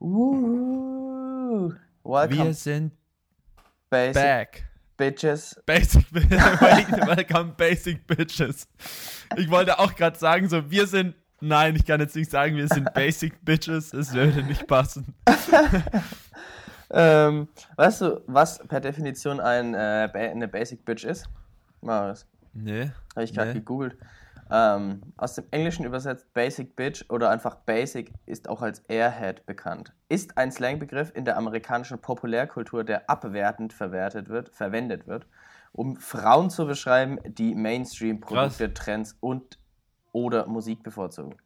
Uh, welcome. Wir sind Basic back. Bitches. Basic Welcome Basic Bitches. Ich wollte auch gerade sagen, so wir sind. Nein, ich kann jetzt nicht sagen, wir sind Basic Bitches. Es würde nicht passen. Ähm, weißt du, was per Definition ein, äh, eine Basic Bitch ist? Marius. Nee. Habe ich gerade Nee. gegoogelt. Ähm, aus dem Englischen übersetzt Basic Bitch oder einfach Basic ist auch als Airhead bekannt. Ist ein Slangbegriff in der amerikanischen Populärkultur, der abwertend verwertet wird, verwendet wird, um Frauen zu beschreiben, die Mainstream-Produkte, Trends und oder Musik bevorzugen.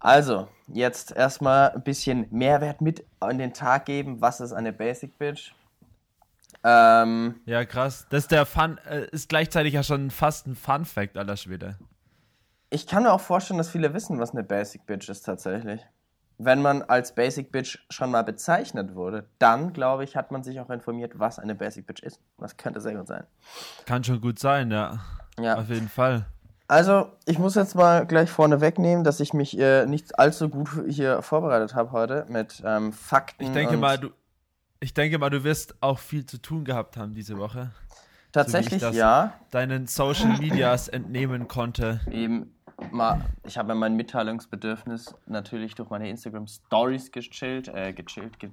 Also, jetzt erstmal ein bisschen Mehrwert mit an den Tag geben. Was ist eine Basic Bitch? Ähm, Ja, krass. Das ist der Fun, äh, ist gleichzeitig ja schon fast ein Fun Fact aller Schwede. Ich kann mir auch vorstellen, dass viele wissen, was eine Basic Bitch ist tatsächlich. Wenn man als Basic Bitch schon mal bezeichnet wurde, dann, glaube ich, hat man sich auch informiert, was eine Basic Bitch ist. Das könnte sehr gut sein. Kann schon gut sein, ja. Ja. Auf jeden Fall. Also, ich muss jetzt mal gleich vorne wegnehmen, dass ich mich äh, nicht allzu gut hier vorbereitet habe heute mit ähm, Fakten. Ich denke und mal, du. Ich denke mal, du wirst auch viel zu tun gehabt haben diese Woche. Tatsächlich so ja. Deinen Social Medias entnehmen konnte. Eben mal, ich habe mein Mitteilungsbedürfnis natürlich durch meine Instagram Stories gechillt, äh, gechillt, ge,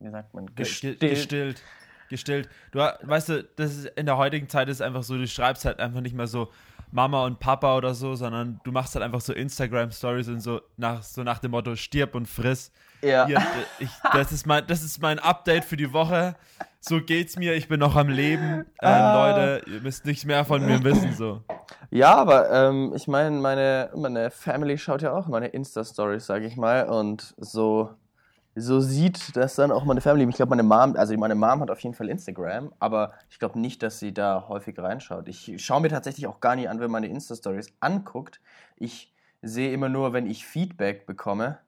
wie sagt man, Gestillt. Gestillt. Gestillt. Du weißt du, das ist in der heutigen Zeit ist einfach so, du schreibst halt einfach nicht mehr so Mama und Papa oder so, sondern du machst halt einfach so Instagram Stories und so nach so nach dem Motto stirb und friss. Ja. Hier, ich, das ist mein das ist mein Update für die Woche. So geht's mir, ich bin noch am Leben. Ähm, Ah. Leute, ihr müsst nichts mehr von mir wissen so. Ja, aber ähm, ich meine, meine, meine Family schaut ja auch meine Insta-Stories, sage ich mal. Und so, so sieht das dann auch meine Family. Ich glaube, meine Mom, also meine Mom hat auf jeden Fall Instagram, aber ich glaube nicht, dass sie da häufig reinschaut. Ich schaue mir tatsächlich auch gar nicht an, wenn meine Insta-Stories anguckt. Ich sehe immer nur, wenn ich Feedback bekomme,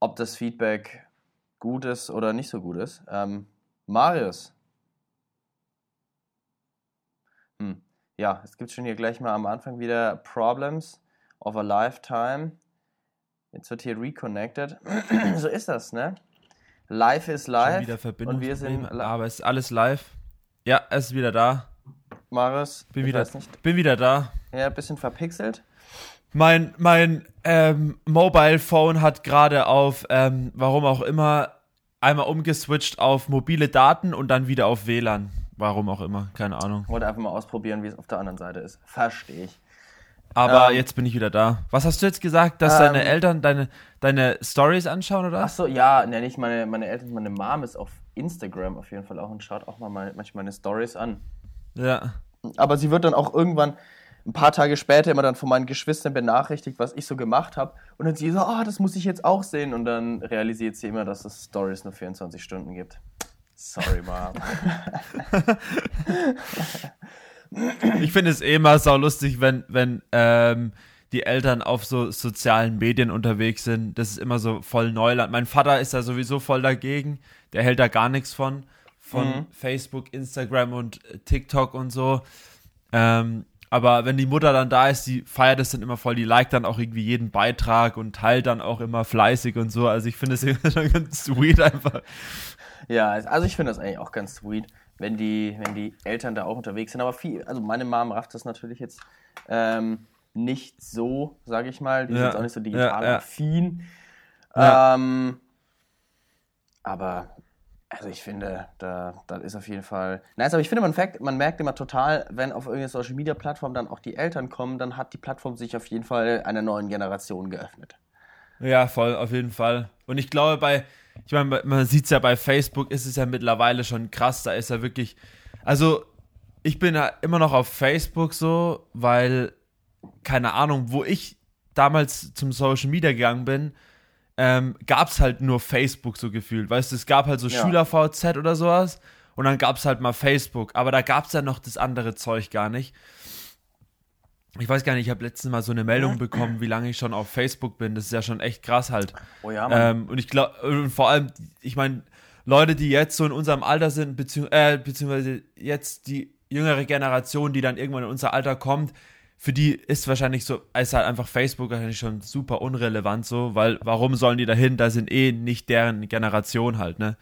ob das Feedback gut ist oder nicht so gut ist. Ähm, Marius. Ja, es gibt schon hier gleich mal am Anfang wieder Problems of a Lifetime. Jetzt wird hier reconnected. so ist das, ne? Life is Schon live. wieder und wir sind li- aber es ist alles live. Ja, es ist wieder da. Marius, Bin ich wieder, weiß nicht. bin wieder da. Ja, ein bisschen verpixelt. Mein, mein ähm, Mobile Phone hat gerade auf, ähm, warum auch immer, einmal umgeswitcht auf mobile Daten und dann wieder auf WLAN. Warum auch immer, keine Ahnung. Wollte einfach mal ausprobieren, wie es auf der anderen Seite ist. Verstehe ich. Aber Ähm, jetzt bin ich wieder da. Was hast du jetzt gesagt, dass Ähm, deine Eltern deine, deine Stories anschauen, oder? Ach so, ja, ne, nicht meine, meine Eltern, meine Mom ist auf Instagram auf jeden Fall auch und schaut auch mal meine, manchmal meine Stories an. Ja. Aber sie wird dann auch irgendwann ein paar Tage später immer dann von meinen Geschwistern benachrichtigt, was ich so gemacht habe. Und dann sie so, ah, das muss ich jetzt auch sehen. Und dann realisiert sie immer, dass es Stories nur 24 Stunden gibt. Sorry, Mom. Ich finde es eh immer sau lustig, wenn, wenn ähm, die Eltern auf so sozialen Medien unterwegs sind. Das ist immer so voll Neuland. Mein Vater ist da sowieso voll dagegen. Der hält da gar nichts von. Von Mhm. Facebook, Instagram und äh, TikTok und so. Ähm, aber wenn die Mutter dann da ist, die feiert es dann immer voll, die liked dann auch irgendwie jeden Beitrag und teilt dann auch immer fleißig und so. Also ich finde es ganz sweet einfach. ja, also ich finde das eigentlich auch ganz sweet, wenn die, wenn die Eltern da auch unterwegs sind. Aber viel, also meine Mom rafft das natürlich jetzt ähm, nicht so, sage ich mal. Die ist Ja, jetzt auch nicht so digital ja, ja. affin. Ähm, aber also ich finde, da, da ist auf jeden Fall. Nice, aber ich finde, man merkt, man merkt immer total, wenn auf irgendeine Social Media Plattform dann auch die Eltern kommen, dann hat die Plattform sich auf jeden Fall einer neuen Generation geöffnet. Ja, voll, auf jeden Fall. Und ich glaube, bei, ich meine, man sieht es ja bei Facebook, ist es ja mittlerweile schon krass, da ist ja wirklich, also ich bin ja immer noch auf Facebook so, weil, keine Ahnung, wo ich damals zum Social Media gegangen bin, ähm, gab es halt nur Facebook so gefühlt. Weißt du, es gab halt so Ja. Schüler-VZ oder sowas und dann gab es halt mal Facebook, aber da gab es ja noch das andere Zeug gar nicht. Ich weiß gar nicht, ich habe letztens mal so eine Meldung bekommen, wie lange ich schon auf Facebook bin. Das ist ja schon echt krass halt. Oh ja, Mann. Ähm, und ich glaube, und vor allem, ich meine, Leute, die jetzt so in unserem Alter sind, bezieh äh, beziehungsweise jetzt die jüngere Generation, die dann irgendwann in unser Alter kommt, für die ist wahrscheinlich so, ist halt einfach Facebook wahrscheinlich schon super unrelevant so, weil warum sollen die dahin? Da sind eh nicht deren Generation halt, ne?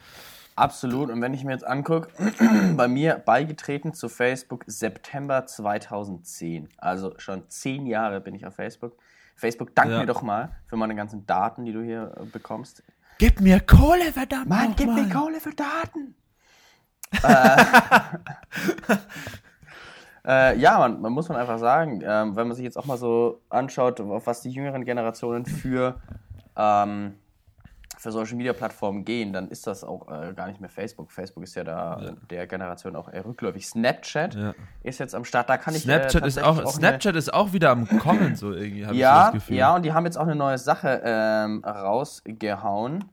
Absolut. Und wenn ich mir jetzt angucke, bei mir beigetreten zu Facebook September 2010. Also schon zehn Jahre bin ich auf Facebook. Facebook, dank Ja. mir doch mal für meine ganzen Daten, die du hier äh, bekommst. Gib mir Kohle, verdammt Mann, gib mir mal. Kohle für Daten. äh, äh, ja, man, man muss man einfach sagen, ähm, wenn man sich jetzt auch mal so anschaut, auf was die jüngeren Generationen für, ähm, für Social Media Plattformen gehen, dann ist das auch äh, gar nicht mehr Facebook. Facebook ist ja da Ja. der Generation auch eher rückläufig. Snapchat Ja. ist jetzt am Start, da kann ich äh, Snapchat ist tatsächlich auch, eine- Snapchat ist auch wieder am Kommen, so irgendwie, habe ich so ja, das Gefühl. ja, und die haben jetzt auch eine neue Sache ähm, rausgehauen.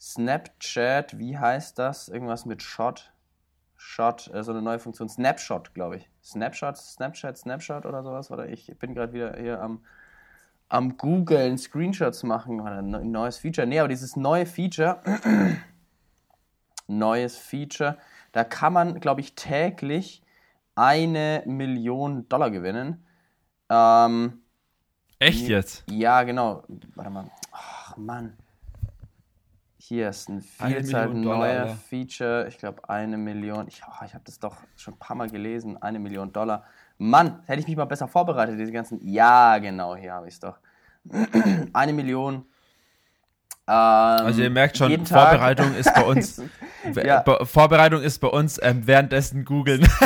Snapchat, wie heißt das? Irgendwas mit Shot. Shot, äh, so eine neue Funktion. Snapshot, glaube ich. Snapshot, Snapchat, Snapshot oder sowas. Oder ich bin gerade wieder hier am, am Googlen, Screenshots machen. Oder ein neues Feature. Nee, aber dieses neue Feature, neues Feature, da kann man, glaube ich, täglich eine Million Dollar gewinnen. Ähm, Echt jetzt? ja, genau. Warte mal. Ach, Mann. Hier ist ein Eine Vielzahl neuer. Feature. Ich glaube, eine Million. Ich, oh, ich habe das doch schon ein paar Mal gelesen. Eine Million Dollar. Mann, hätte ich mich mal besser vorbereitet, diese ganzen. Ja, genau, hier habe ich es doch. eine Million. Ähm, Also ihr merkt schon, Tag- Vorbereitung ist bei uns, Ja. Be- Vorbereitung ist bei uns ähm, währenddessen googeln.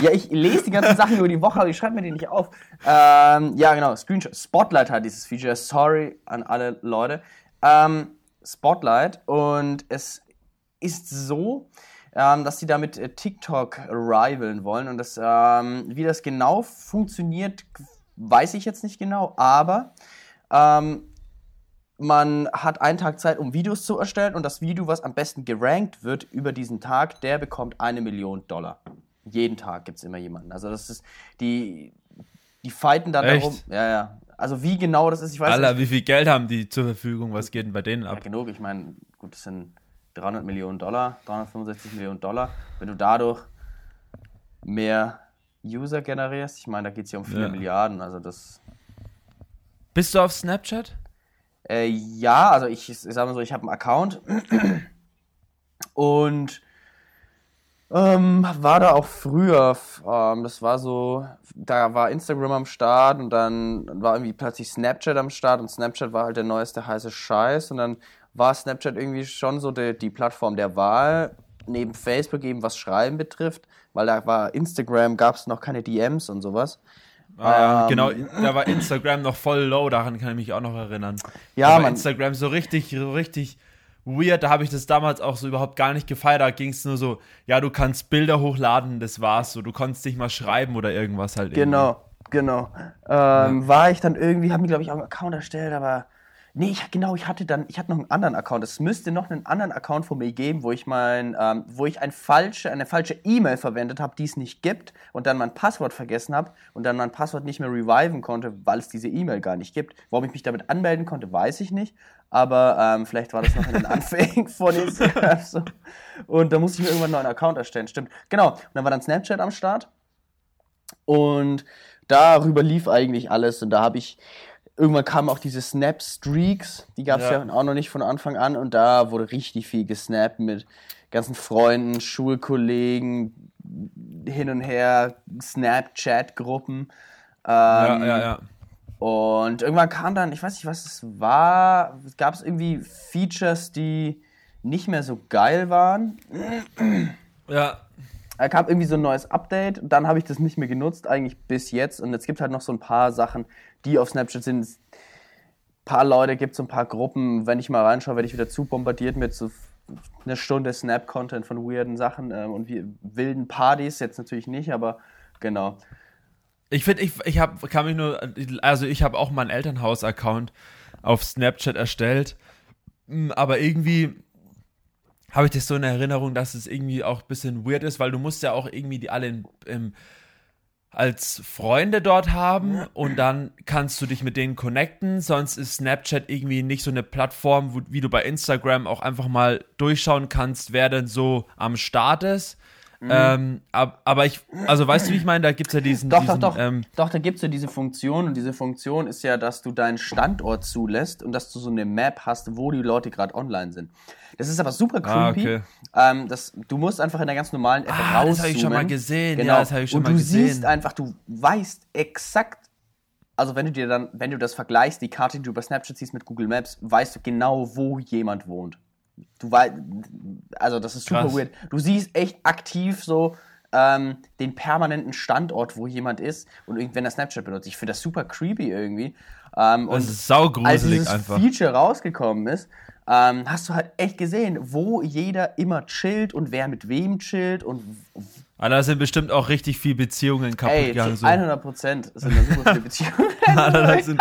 Ja, ich lese die ganzen Sachen über die Woche, aber ich schreibe mir die nicht auf. Ähm, ja, genau, Screenshot. Spotlight hat dieses Feature. Sorry an alle Leute. Ähm, Spotlight und es ist so, ähm, dass sie damit äh, TikTok rivalen wollen und das, ähm, wie das genau funktioniert, weiß ich jetzt nicht genau, aber ähm, man hat einen Tag Zeit, um Videos zu erstellen und das Video, was am besten gerankt wird über diesen Tag, der bekommt eine Million Dollar. Jeden Tag gibt es immer jemanden. Also das ist, die, die fighten dann Echt? darum. Ja, ja. Also wie genau das ist, ich weiß Alter, nicht. wie viel Geld haben die zur Verfügung? Was geht denn bei denen Ja, ab? genug, ich meine, gut, das sind 300 Millionen Dollar, 365 Millionen Dollar. Wenn du dadurch mehr User generierst, ich meine, da geht es ja um viele Ja. Milliarden, also das Bist du auf Snapchat? Äh, ja, also ich, ich sag mal so, ich habe einen Account und ähm, war da auch früher. Ähm, das war so, da war Instagram am Start und dann war irgendwie plötzlich Snapchat am Start und Snapchat war halt der neueste heiße Scheiß und dann war Snapchat irgendwie schon so die, die Plattform der Wahl, neben Facebook eben was Schreiben betrifft, weil da war Instagram, gab es noch keine DMs und sowas. Ah, Ähm, genau, da war Instagram noch voll low, daran kann ich mich auch noch erinnern. Ja, man- Instagram so richtig, so richtig weird, da habe ich das damals auch so überhaupt gar nicht gefeiert. Da ging es nur so, ja, du kannst Bilder hochladen, das war's so. Du konntest nicht mal schreiben oder irgendwas halt. Genau, genau. Ähm, War ich dann irgendwie, haben die, glaube ich, auch einen Account erstellt, aber. Nee, ich, genau, ich hatte dann, ich hatte noch einen anderen Account. Es müsste noch einen anderen Account von mir geben, wo ich mein, ähm, wo ich ein falsche, eine falsche E-Mail verwendet habe, die es nicht gibt und dann mein Passwort vergessen habe und dann mein Passwort nicht mehr reviven konnte, weil es diese E-Mail gar nicht gibt. Warum ich mich damit anmelden konnte, weiß ich nicht. Aber ähm, vielleicht war das noch in den Anfängen von Instagram so. Und da musste ich mir irgendwann einen neuen Account erstellen. Stimmt. Genau. Und dann war dann Snapchat am Start. Und darüber lief eigentlich alles. Und da habe ich, irgendwann kamen auch diese Snap-Streaks, die gab es ja. Ja. auch noch nicht von Anfang an. Und da wurde richtig viel gesnappt mit ganzen Freunden, Schulkollegen, hin und her, Snapchat-Gruppen. Ja, Ähm, ja, ja. Und irgendwann kam dann, ich weiß nicht, was es war, gab es irgendwie Features, die nicht mehr so geil waren. Ja, Da kam irgendwie so ein neues Update, dann habe ich das nicht mehr genutzt, eigentlich bis jetzt. Und es gibt halt noch so ein paar Sachen, die auf Snapchat sind. Es- Ein paar Leute gibt so ein paar Gruppen. Wenn ich mal reinschaue, werde ich wieder zu bombardiert mit so einer Stunde Snap-Content von weirden Sachen ähm, und wie, wilden Partys. Jetzt natürlich nicht, aber genau. Ich finde, ich, ich hab, kann mich nur, also ich habe auch meinen Elternhaus-Account auf Snapchat erstellt, Mm, aber irgendwie habe ich das so in Erinnerung, dass es irgendwie auch ein bisschen weird ist, weil du musst ja auch irgendwie die alle in, im, als Freunde dort haben und dann kannst du dich mit denen connecten, sonst ist Snapchat irgendwie nicht so eine Plattform, wo, wie du bei Instagram auch einfach mal durchschauen kannst, wer denn so am Start ist. Mhm. Ähm, ab, aber ich, also weißt du, wie ich meine? Da gibt es ja diesen. Doch, diesen, doch, doch. Ähm, doch, da gibt es ja diese Funktion und diese Funktion ist ja, dass du deinen Standort zulässt und dass du so eine Map hast, wo die Leute gerade online sind. Das ist aber super ah, creepy. okay. ähm, das, du musst einfach in der ganz normalen App Ah, das habe ich schon mal rauszoomen. gesehen. Genau. Ja, das habe ich schon und mal du gesehen. siehst einfach, du weißt exakt, also wenn du dir dann, wenn du das vergleichst, die Karte, die du über Snapchat siehst mit Google Maps, weißt du genau, wo jemand wohnt. Du weißt, also das ist super Krass. weird. Du siehst echt aktiv so ähm, den permanenten Standort, wo jemand ist und irgendwann der Snapchat benutzt. Ich finde das super creepy irgendwie. Ähm, das und ist als saugruselig dieses einfach. Feature rausgekommen ist, ähm, hast du halt echt gesehen, wo jeder immer chillt und wer mit wem chillt und Aber da sind bestimmt auch richtig viele Beziehungen kaputt ey, gegangen. So. 100 Prozent sind da super viele Beziehungen. Alter, da sind,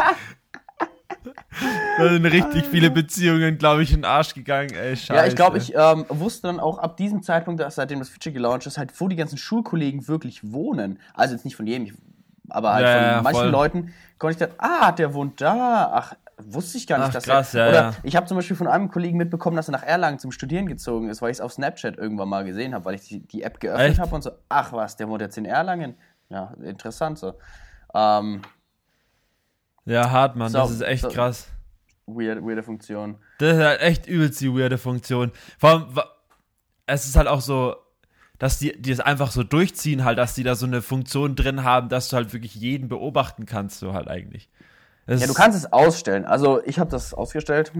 da sind richtig viele Beziehungen, glaube ich, in den Arsch gegangen. Ey, scheiße. Ja, ich glaube, ich ähm, wusste dann auch ab diesem Zeitpunkt, dass seitdem das Feature gelauncht ist, halt, wo die ganzen Schulkollegen wirklich wohnen. Also jetzt nicht von jedem, aber halt Ja, von ja, manchen voll. Leuten konnte ich dann, ah, der wohnt da. Ach, wusste ich gar nicht, Ach, dass krass, er. ja, Oder ja. ich habe zum Beispiel von einem Kollegen mitbekommen, dass er nach Erlangen zum Studieren gezogen ist, weil ich es auf Snapchat irgendwann mal gesehen habe, weil ich die, die App geöffnet habe und so, ach was, der wohnt jetzt in Erlangen. Ja, interessant so. Ähm, Ja, hart, Mann. So, das ist echt so. krass. weird, weirde Funktion. Das ist halt echt übelst die weirde Funktion. Vor allem, es ist halt auch so, dass die, die es einfach so durchziehen, halt, dass die da so eine Funktion drin haben, dass du halt wirklich jeden beobachten kannst, so halt eigentlich. Das Ja, du kannst es ausstellen. Also ich habe das ausgestellt.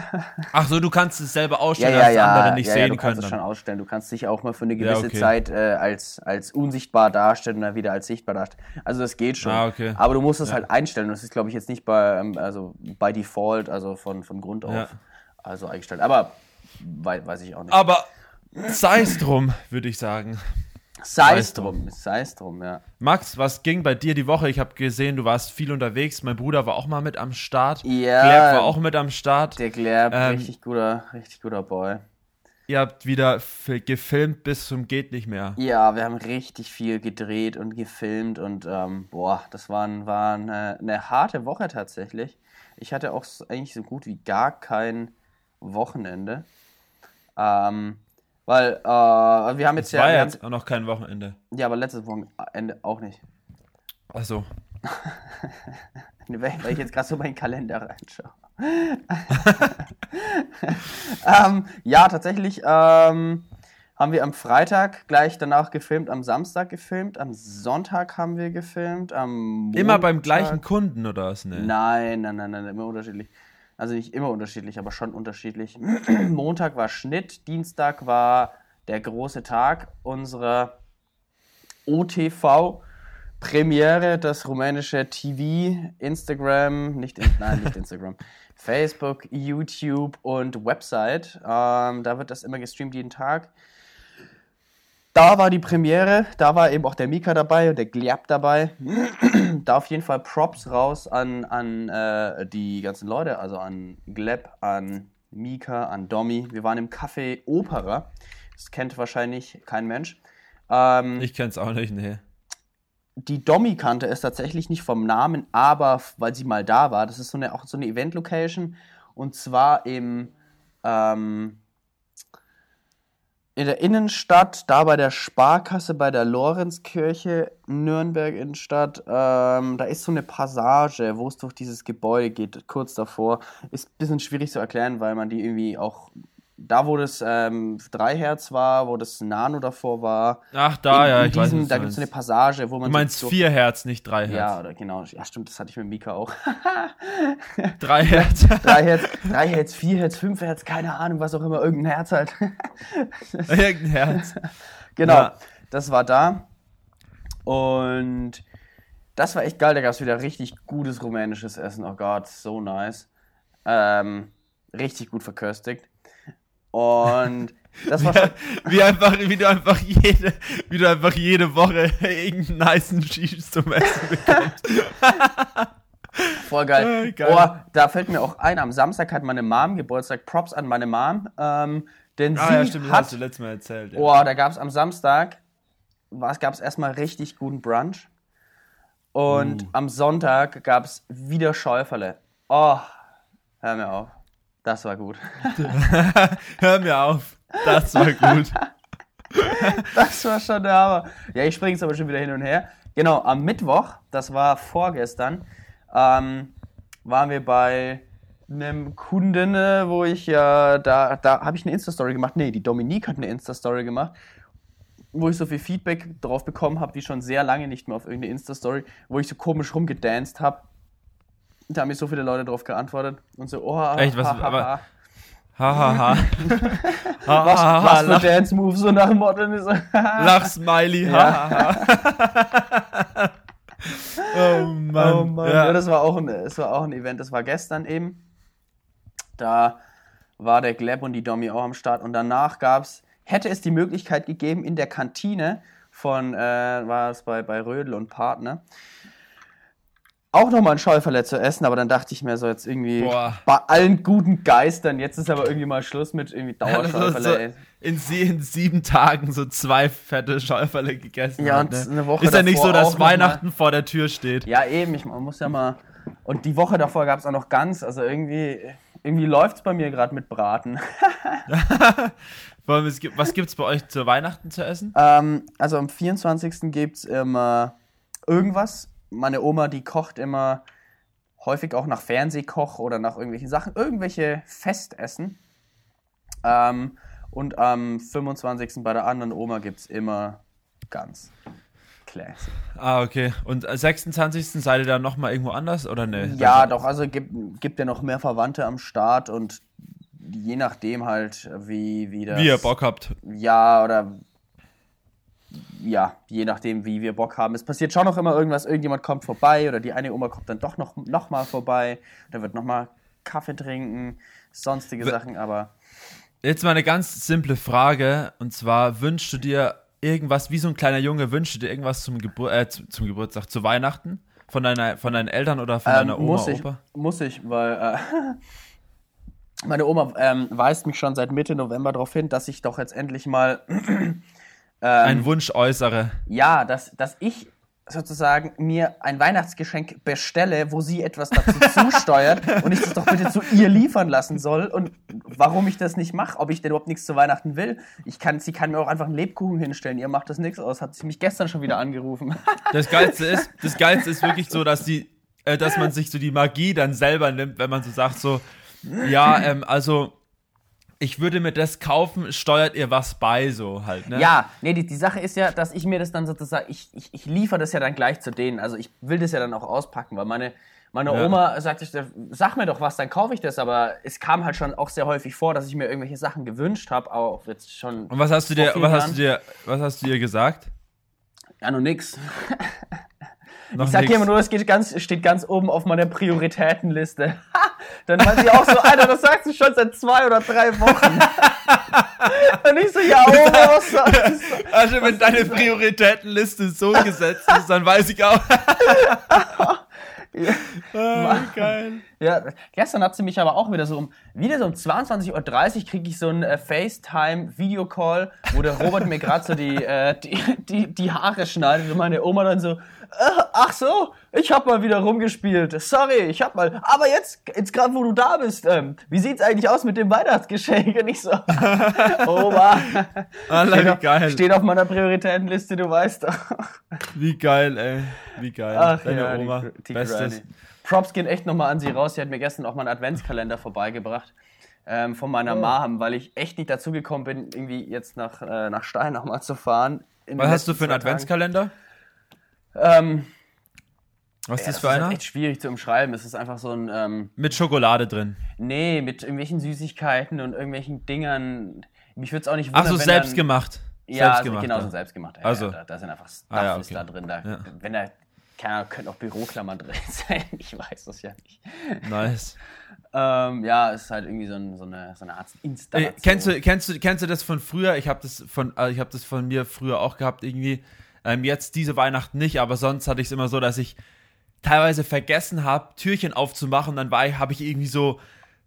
Ach so, du kannst es selber Ja, ausstellen, ja, dass ja, andere nicht ja, ja, sehen du kannst können. es schon ausstellen. Du kannst dich auch mal für eine Ja, gewisse okay. Zeit äh, als, als unsichtbar darstellen und dann wieder als sichtbar darstellen. Also das geht schon. Ah, okay. Aber du musst es Ja. halt einstellen. Das ist, glaube ich, jetzt nicht bei, ähm, also bei Default, also von, von Grund auf, Ja. also eingestellt. Aber wei weiß ich auch nicht. Aber sei es drum, würde ich sagen. Sei es drum, sei es drum, ja. Max, was ging bei dir die Woche? Ich habe gesehen, du warst viel unterwegs. Mein Bruder war auch mal mit am Start. Ja. Gleb war auch mit am Start. Der Gleb, Ähm, richtig guter, richtig guter Boy. Ihr habt wieder gefilmt bis zum geht nicht mehr. Ja, wir haben richtig viel gedreht und gefilmt und ähm, boah, das war, war eine, eine harte Woche tatsächlich. Ich hatte auch eigentlich so gut wie gar kein Wochenende. Ähm, weil äh, wir haben jetzt ja, war ja haben, jetzt auch noch kein Wochenende. ja, aber letztes Wochenende auch nicht. Achso. Wenn wenn ich jetzt gerade so meinen Kalender reinschaue. ähm, ja, tatsächlich ähm, haben wir am Freitag gleich danach gefilmt, am Samstag gefilmt, am Sonntag haben wir gefilmt, am Immer beim gleichen Kunden oder was? Ne? Nein, nein, nein, nein, immer unterschiedlich. Also nicht immer unterschiedlich, aber schon unterschiedlich. Montag war Schnitt, Dienstag war der große Tag unserer OTV. Premiere, das rumänische TV, Instagram, nicht, in, nein, nicht Instagram, Facebook, YouTube und Website. Ähm, da wird das immer gestreamt jeden Tag. Da war die Premiere, da war eben auch der Mika dabei und der Gliab dabei. da auf jeden Fall Props raus an, an äh, die ganzen Leute, also an Gleb, an Mika, an Domi. Wir waren im Café Opera. Das kennt wahrscheinlich kein Mensch. Ähm, Ich kenn's auch nicht, ne. die Domi kannte es tatsächlich nicht vom Namen, aber weil sie mal da war. Das ist so eine, auch so eine Event-Location. Und zwar im, ähm, in der Innenstadt, da bei der Sparkasse, bei der Lorenzkirche, Nürnberg Innenstadt. Ähm, da ist so eine Passage, wo es durch dieses Gebäude geht, kurz davor. Ist ein bisschen schwierig zu erklären, weil man die irgendwie auch. Da, wo das ähm, 3 Hertz war, wo das Nano davor war, Ach, da, in, ja, in ich weiß diesem, was da gibt es eine. Passage, wo man. Du meinst so, 4 Hertz, nicht 3 Hertz. Ja, oder genau. Ja, stimmt, das hatte ich mit Mika auch. 3 Hertz. 3 Hertz, 3 Hertz, 4 Hertz, 5 Hertz, keine Ahnung, was auch immer, irgendein Herz halt. Irgendein Herz. genau, Ja. das war da. Und das war echt geil, da gab es wieder richtig gutes rumänisches Essen. Oh Gott, so nice. Ähm, richtig gut verköstigt. Und das war schon. Wie, einfach, wie, du einfach jede, wie du einfach jede Woche irgendeinen nicen Cheese zum Essen bekommst. Voll geil. Äh, geil. Oh, da fällt mir auch ein, am Samstag hat meine Mom Geburtstag. Props an meine Mom. Ähm, denn Ah sie ja, stimmt, das hat, hast du letztes Mal erzählt. Ja. oh, da gab es am Samstag, gab es erstmal richtig guten Brunch. Und Uh. am Sonntag gab es wieder Schäuferle. Oh, hör mir auf. Das war gut. Hör mir auf. Das war gut. das war schon der Hammer. Ja, ich springe jetzt aber schon wieder hin und her. Genau, am Mittwoch, das war vorgestern, ähm, waren wir bei einem Kunden, äh, wo ich ja, da, da habe ich eine Insta-Story gemacht. Nee, die Dominique hat eine Insta-Story gemacht, wo ich so viel Feedback drauf bekommen habe, wie schon sehr lange nicht mehr auf irgendeine Insta-Story, wo ich so komisch rumgedanced habe. Da haben mir so viele Leute drauf geantwortet und so, oh, Echt, was- ha, ha, aber- ha. Hahaha. Ha, was, ha, ha, was für lach, Dance-Move, so nach dem Motto. So, lach, Smiley. Ja. oh Mann. Oh Mann, ja. Ja. das, war auch ein, das war auch ein Event, das war gestern eben. Da war der Gleb und die Domi auch am Start und danach gab es, hätte es die Möglichkeit gegeben, in der Kantine von, äh, war es bei, bei Rödel und Partner, auch nochmal ein Schäuferle zu essen, aber dann dachte ich mir so jetzt irgendwie Boah. bei allen guten Geistern, jetzt ist aber irgendwie mal Schluss mit irgendwie Also Dauerschäuferle. so in, sie, in sieben Tagen so zwei fette Schäuferle gegessen. Ja, und ne? eine Woche Ist ja nicht so, dass noch mal. Weihnachten vor der Tür steht. Ja, eben, ich man muss ja mal. Und die Woche davor gab es auch noch Gans, also irgendwie, irgendwie läuft es bei mir gerade mit Braten. Es gibt- Was gibt's bei euch zu Weihnachten zu essen? ähm, also am 24. gibt es immer irgendwas. Meine Oma, die kocht immer häufig auch nach Fernsehkoch oder nach irgendwelchen Sachen, irgendwelche Festessen. Ähm, und am 25. bei der anderen Oma gibt es immer Gans. Classic. Ah, okay. Und am 26. seid ihr dann nochmal irgendwo anders oder ne? Ja, doch, also gibt, gibt ja noch mehr Verwandte am Start und je nachdem halt, wie, wie das. Wie ihr Bock habt. Ja, oder. Ja, je nachdem, wie wir Bock haben. Es passiert schon noch immer irgendwas, irgendjemand kommt vorbei oder die eine Oma kommt dann doch noch, noch mal vorbei. Da wird noch mal Kaffee trinken, sonstige We- Sachen, aber. Jetzt mal eine ganz simple Frage. Und zwar wünschst du dir irgendwas, wie so ein kleiner Junge, wünschst du dir irgendwas zum, Gebur äh, zu- zum Geburtstag, zu Weihnachten? Von, deiner, von deinen Eltern oder von Ähm, deiner Oma, muss, ich, Opa? muss ich, weil äh, meine Oma ähm, weist mich schon seit Mitte November darauf hin, dass ich doch jetzt endlich mal ähm, Ein Wunsch äußere. ja, dass, dass ich sozusagen mir ein Weihnachtsgeschenk bestelle, wo sie etwas dazu zusteuert und ich das doch bitte zu ihr liefern lassen soll und warum ich das nicht mache, ob ich denn überhaupt nichts zu Weihnachten will. Ich kann, sie kann mir auch einfach einen Lebkuchen hinstellen, ihr macht das nichts aus, hat sie mich gestern schon wieder angerufen. Das Geilste ist, das Geilste ist wirklich so, dass die, äh, dass man sich so die Magie dann selber nimmt, wenn man so sagt, so, ja, ähm, also ich würde mir das kaufen, steuert ihr was bei, so halt, ne? Ja, nee, die, die Sache ist ja, dass ich mir das dann sozusagen, ich, ich, ich liefere das ja dann gleich zu denen. Also ich will das ja dann auch auspacken, weil meine, meine Ja. Oma sagte, sag mir doch was, dann kaufe ich das. Aber es kam halt schon auch sehr häufig vor, dass ich mir irgendwelche Sachen gewünscht habe, auch jetzt schon. Und was hast du dir, was hast du dir, was hast du dir gesagt? Ja, nur nix. Noch Ich sag dir immer nur, es geht ganz, steht ganz oben auf meiner Prioritätenliste. dann meint sie auch so, Alter, das sagst du schon seit zwei oder drei Wochen. Und ich so, ja, Oma, was soll das? Also wenn deine Prioritätenliste so gesetzt ist, dann weiß ich auch. ah, geil. Ja, gestern hat sie mich aber auch wieder so um, wieder so um 22.30 Uhr kriege ich so einen äh, FaceTime-Videocall, wo der Robert mir gerade so die, äh, die, die, die Haare schneidet und meine Oma dann so, ach so, ich hab mal wieder rumgespielt. Sorry, ich hab mal, aber jetzt, jetzt gerade wo du da bist, ähm, wie sieht's eigentlich aus mit dem Weihnachtsgeschenk? Und ich so, Oma, Alter, steht, wie auf, geil. steht auf meiner Prioritätenliste, du weißt doch. Wie geil, ey. Wie geil. Ach Deine ja, Oma. die, die Bestes. Granny. Props gehen echt nochmal an sie raus. Sie hat mir gestern auch mal einen Adventskalender vorbeigebracht ähm, von meiner Mom, weil ich echt nicht dazu gekommen bin, irgendwie jetzt nach, äh, nach Stein nochmal zu fahren. Was hast du für einen zwei Tagen. Ähm, Was ist ja, das für ist einer? halt echt schwierig zu umschreiben. Es ist einfach so ein, ähm, Mit Schokolade drin. nee, mit irgendwelchen Süßigkeiten und irgendwelchen Dingern. Mich würde es auch nicht Ach wundern, so, wenn selbst dann, gemacht. Ja, selbst also gemacht. genau, ja. so ein selbstgemacht. Ja, Also. ja, da, da sind einfach Stuff Ah, ja, ist okay. da drin. Da, Ja. Wenn da, keine Ahnung, könnten auch Büroklammern drin sein. Ich weiß das ja nicht. Nice. Ähm, ja, es ist halt irgendwie so, ein, so, eine, so eine Art Installation. kennst, du, kennst, du, kennst du das von früher? Ich habe das, von, äh, ich hab das von mir früher auch gehabt, irgendwie. Ähm, jetzt diese Weihnachten nicht, aber sonst hatte ich es immer so, dass ich teilweise vergessen habe, Türchen aufzumachen. Dann war ich, habe ich irgendwie so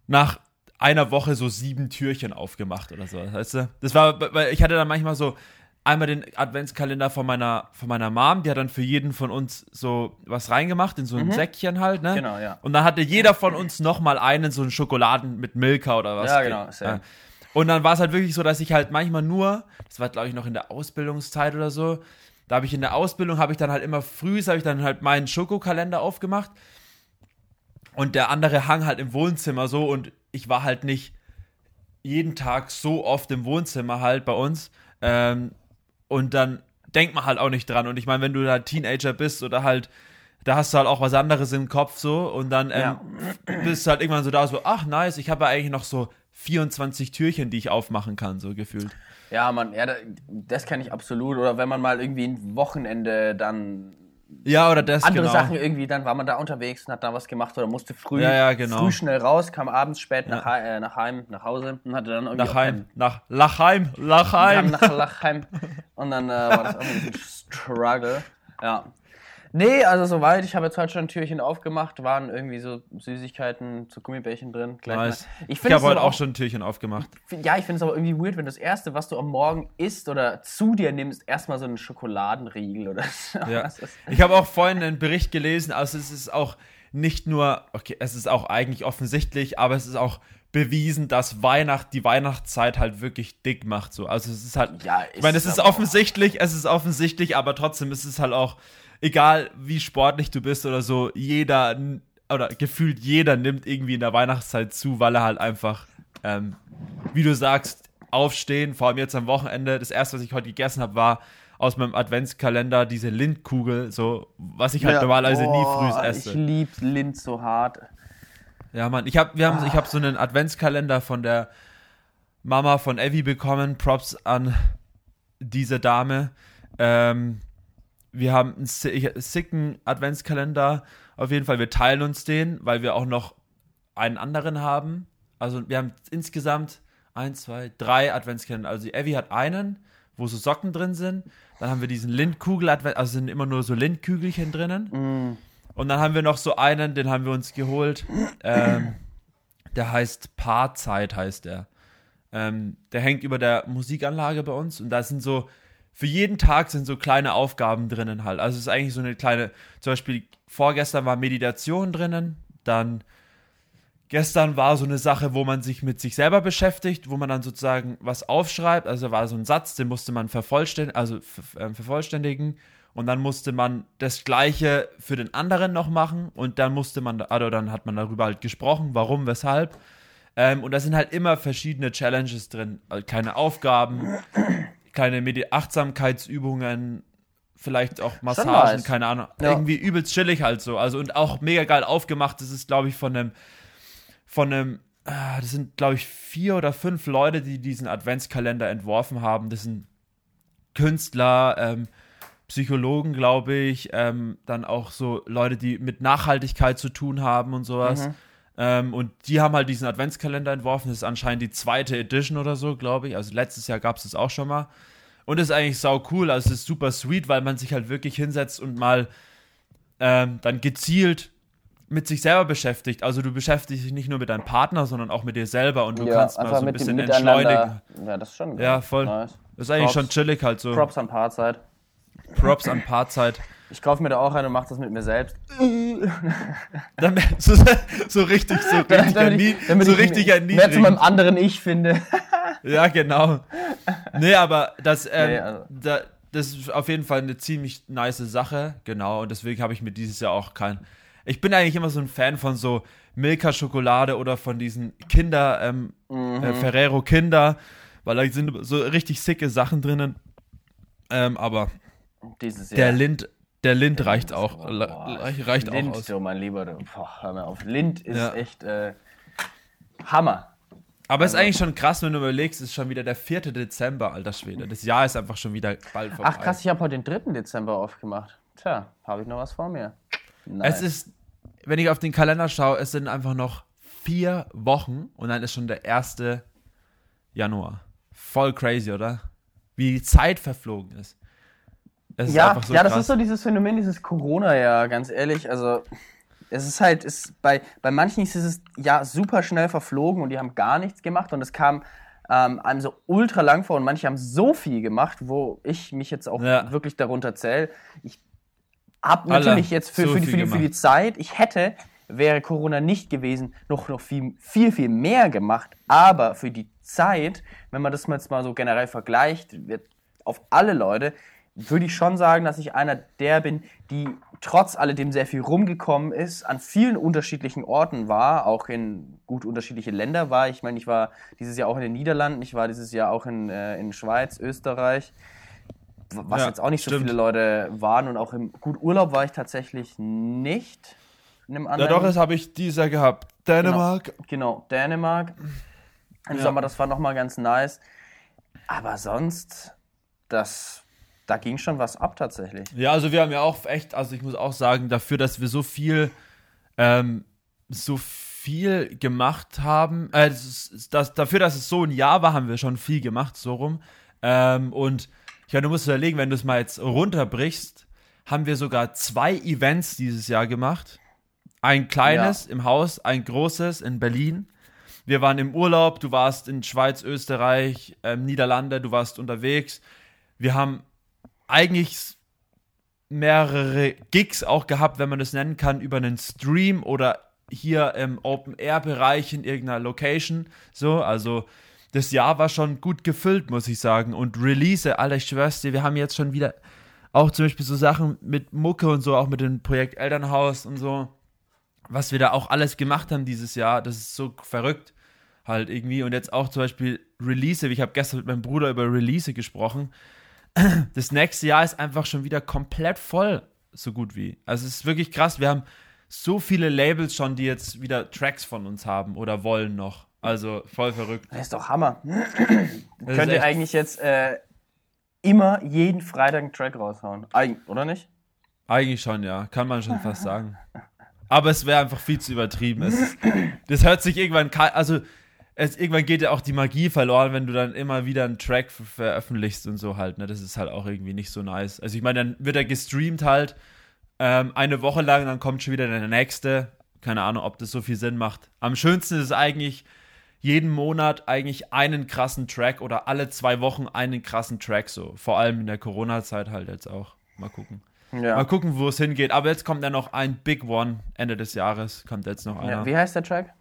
nach einer Woche so sieben Türchen aufgemacht oder so. Weißt du? Das war, weil ich hatte dann manchmal so einmal den Adventskalender von meiner, von meiner Mom, die hat dann für jeden von uns so was reingemacht, in so ein Säckchen halt, ne? Genau, ja. Und dann hatte jeder von uns nochmal einen, so einen Schokoladen mit Milka oder was. Ja, genau, same. Und dann war es halt wirklich so, dass ich halt manchmal nur, das war glaube ich noch in der Ausbildungszeit oder so, da habe ich in der Ausbildung, habe ich dann halt immer früh, habe ich dann halt meinen Schokokalender aufgemacht und der andere hang halt im Wohnzimmer so und ich war halt nicht jeden Tag so oft im Wohnzimmer halt bei uns ähm, und dann denkt man halt auch nicht dran und ich meine, wenn du da Teenager bist oder halt da hast du halt auch was anderes im Kopf so und dann ähm, ja. bist du halt irgendwann so da so, ach nice, ich habe ja eigentlich noch so 24 Türchen, die ich aufmachen kann, so gefühlt. Ja, man, ja, das kenne ich absolut. Oder wenn man mal irgendwie ein Wochenende dann ja, oder das, Andere genau. Sachen irgendwie, dann war man da unterwegs und hat da was gemacht oder musste früh, ja, ja, genau. früh schnell raus, kam abends spät nach, äh, nach Heim, nach Hause und hatte dann irgendwie. Nach Heim, nach Lachheim, Lachheim. Nach Lachheim. Und dann äh, war das auch ein Struggle. Ja. Nee, also soweit. Ich habe jetzt heute schon ein Türchen aufgemacht. Waren irgendwie so Süßigkeiten, so Gummibärchen drin. Nice. Ich, ich habe heute auch schon ein Türchen aufgemacht. Ja, ich finde es aber irgendwie weird, wenn das Erste, was du am Morgen isst oder zu dir nimmst, erstmal so einen Schokoladenriegel oder so. Ja. Ich habe auch vorhin einen Bericht gelesen. Also es ist auch nicht nur, okay, es ist auch eigentlich offensichtlich, aber es ist auch bewiesen, dass Weihnacht, die Weihnachtszeit halt wirklich dick macht. So. Also es ist halt, ja, ich meine, es ist offensichtlich, es ist offensichtlich, aber trotzdem ist es halt auch egal wie sportlich du bist oder so, jeder oder gefühlt jeder nimmt irgendwie in der Weihnachtszeit zu, weil er halt einfach, ähm, wie du sagst, aufstehen, vor allem jetzt am Wochenende. Das erste, was ich heute gegessen habe, war aus meinem Adventskalender diese Lindkugel, so was ich halt ja, normalerweise oh, nie früh esse. Ich lieb Lind so hart. Ja, Mann, ich habe wir haben ah. ich habe so einen Adventskalender von der Mama von Evie bekommen. Props an diese Dame. Ähm, wir haben einen sicken Adventskalender. Auf jeden Fall, wir teilen uns den, weil wir auch noch einen anderen haben. Also wir haben insgesamt eins, zwei, drei Adventskalender. Also die Evie hat einen, wo so Socken drin sind. Dann haben wir diesen Lindkugel, also sind immer nur so Lindkügelchen drinnen. Mm. Und dann haben wir noch so einen, den haben wir uns geholt. Ähm, der heißt Paarzeit, heißt der. Ähm, der hängt über der Musikanlage bei uns und da sind so für jeden Tag sind so kleine Aufgaben drinnen halt. Also es ist eigentlich so eine kleine, zum Beispiel vorgestern war Meditation drinnen, dann gestern war so eine Sache, wo man sich mit sich selber beschäftigt, wo man dann sozusagen was aufschreibt. Also war so ein Satz, den musste man vervollständigen, also äh, vervollständigen. Und dann musste man das Gleiche für den anderen noch machen. Und dann musste man, also dann hat man darüber halt gesprochen, warum, weshalb. Ähm, und da sind halt immer verschiedene Challenges drin, also keine Aufgaben kleine Medi Achtsamkeitsübungen, vielleicht auch Massagen, keine Ahnung. Ja. Irgendwie übelst chillig halt so. Also und auch mega geil aufgemacht. Das ist, glaube ich, von einem, von einem, ah, das sind, glaube ich, vier oder fünf Leute, die diesen Adventskalender entworfen haben. Das sind Künstler, ähm, Psychologen, glaube ich, ähm, dann auch so Leute, die mit Nachhaltigkeit zu tun haben und sowas. Mhm. Ähm, und die haben halt diesen Adventskalender entworfen. Das ist anscheinend die zweite Edition oder so, glaube ich. Also letztes Jahr gab es das auch schon mal. Und ist eigentlich sau cool. Also es ist super sweet, weil man sich halt wirklich hinsetzt und mal ähm, dann gezielt mit sich selber beschäftigt. Also du beschäftigst dich nicht nur mit deinem Partner, sondern auch mit dir selber und du ja, kannst mal so ein bisschen entschleunigen. Ja, das ist schon Ja, voll. Nice. Das ist eigentlich Props, schon chillig halt so. Props an Paarzeit. Props an Paarzeit. Ich kaufe mir da auch einen und mache das mit mir selbst. so, so richtig, so richtig, damit ich, damit so richtig erniedrigend. Mehr zu meinem anderen Ich finde. ja, genau. Nee, aber das, ähm, nee, also. da, das ist auf jeden Fall eine ziemlich nice Sache, genau. Und deswegen habe ich mir dieses Jahr auch kein. Ich bin eigentlich immer so ein Fan von so Milka-Schokolade oder von diesen Kinder, ähm, mhm. äh, Ferrero Kinder, weil da sind so richtig sicke Sachen drinnen. Ähm, aber dieses Jahr. der Lind, der Lind reicht auch. Boah, reicht Lind, auch aus. Du, mein Lieber, du, boah, hör mal auf. Lind ist ja. echt äh, Hammer. Aber es also, ist eigentlich schon krass, wenn du überlegst, es ist schon wieder der 4. Dezember, alter Schwede. Das Jahr ist einfach schon wieder bald vorbei. Ach krass, ich habe heute den 3. Dezember aufgemacht. Tja, habe ich noch was vor mir. Nice. Es ist, wenn ich auf den Kalender schaue, es sind einfach noch vier Wochen und dann ist schon der 1. Januar. Voll crazy, oder? Wie die Zeit verflogen ist ja, so ja, das ist so dieses Phänomen, dieses Corona-Jahr, ganz ehrlich. Also, es ist halt, ist, bei, bei manchen ist es ja super schnell verflogen und die haben gar nichts gemacht und es kam ähm, einem so ultra lang vor und manche haben so viel gemacht, wo ich mich jetzt auch ja. wirklich darunter zähle. Ich habe natürlich jetzt für, so für, die, für, die, für die Zeit, ich hätte wäre Corona nicht gewesen, noch, noch viel, viel, viel mehr gemacht. Aber für die Zeit, wenn man das jetzt mal so generell vergleicht, wird auf alle Leute, würde ich schon sagen, dass ich einer der bin, die trotz alledem sehr viel rumgekommen ist, an vielen unterschiedlichen Orten war, auch in gut unterschiedliche Länder war. Ich meine, ich war dieses Jahr auch in den Niederlanden, ich war dieses Jahr auch in, äh, in Schweiz, Österreich, was Ja, jetzt auch nicht so stimmt. viele Leute waren und auch im gut Urlaub war ich tatsächlich nicht. In einem Ja, anderen, doch, das habe ich dieses Jahr gehabt. Dänemark. Genau, Dänemark. Im Ja. Sommer, das war nochmal ganz nice. Aber sonst, das, da ging schon was ab tatsächlich. Ja, also wir haben ja auch echt, also ich muss auch sagen, dafür, dass wir so viel, ähm, so viel gemacht haben, äh, das, das, dafür, dass es so ein Jahr war, haben wir schon viel gemacht, so rum. Ähm, und ich meine, du musst überlegen, wenn du es mal jetzt runterbrichst, haben wir sogar zwei Events dieses Jahr gemacht. Ein kleines im Haus, ein großes in Berlin. Wir waren im Urlaub, du warst in Schweiz, Österreich, ähm, Niederlande, du warst unterwegs. Wir haben eigentlich mehrere Gigs auch gehabt, wenn man das nennen kann, über einen Stream oder hier im Open-Air-Bereich in irgendeiner Location. So, also das Jahr war schon gut gefüllt, muss ich sagen. Und Release, Alter, ich schwör's dir, wir haben jetzt schon wieder auch zum Beispiel so Sachen mit Mucke und so, auch mit dem Projekt Elternhaus und so, was wir da auch alles gemacht haben dieses Jahr, das ist so verrückt halt irgendwie. Und jetzt auch zum Beispiel Release, ich habe gestern mit meinem Bruder über Release gesprochen. Das nächste Jahr ist einfach schon wieder komplett voll, so gut wie. Also es ist wirklich krass, wir haben so viele Labels schon, die jetzt wieder Tracks von uns haben oder wollen noch. Also voll verrückt. Das ist doch Hammer. Könnt ihr eigentlich jetzt äh, immer jeden Freitag einen Track raushauen. Eig oder nicht? Eigentlich schon, ja. Kann man schon fast sagen. Aber es wäre einfach viel zu übertrieben. Es, das hört sich irgendwann, also es, irgendwann geht ja auch die Magie verloren, wenn du dann immer wieder einen Track ver veröffentlichst und so halt. Ne? Das ist halt auch irgendwie nicht so nice. Also ich meine, dann wird er gestreamt halt ähm, eine Woche lang, dann kommt schon wieder der nächste. Keine Ahnung, ob das so viel Sinn macht. Am schönsten ist es eigentlich, jeden Monat eigentlich einen krassen Track oder alle zwei Wochen einen krassen Track so. Vor allem in der Corona-Zeit halt jetzt auch. Mal gucken. Ja. Mal gucken, wo es hingeht. Aber jetzt kommt ja noch ein Big One Ende des Jahres. Kommt jetzt noch einer. ja. Wie heißt der Track?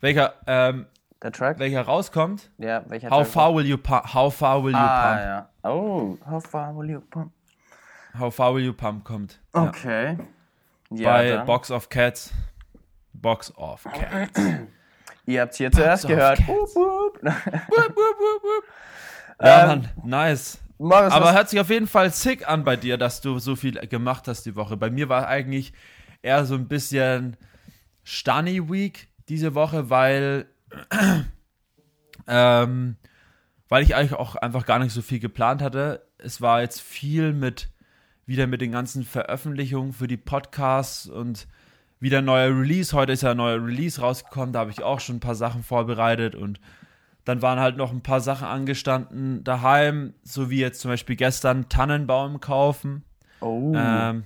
Welcher, ähm, Der Track? welcher rauskommt? Ja, welcher How Track? far will you pump? How far will you Ah, pump? ja. Oh, how far will you pump? How far will you pump kommt. Okay. Ja, Bei dann. Box of Cats. Box of Cats. Ihr habt hier zuerst of gehört. Cats. Wup, wup. Ja, Ähm, Mann, nice. Marius, Aber hört sich auf jeden Fall sick an bei dir, dass du so viel gemacht hast die Woche. Bei mir war eigentlich eher so ein bisschen Stunny Week diese Woche, weil, ähm, weil ich eigentlich auch einfach gar nicht so viel geplant hatte. Es war jetzt viel mit wieder mit den ganzen Veröffentlichungen für die Podcasts und wieder neuer Release. Heute ist ja ein neuer Release rausgekommen, da habe ich auch schon ein paar Sachen vorbereitet und dann waren halt noch ein paar Sachen angestanden daheim, so wie jetzt zum Beispiel gestern Tannenbaum kaufen. oh. Ähm,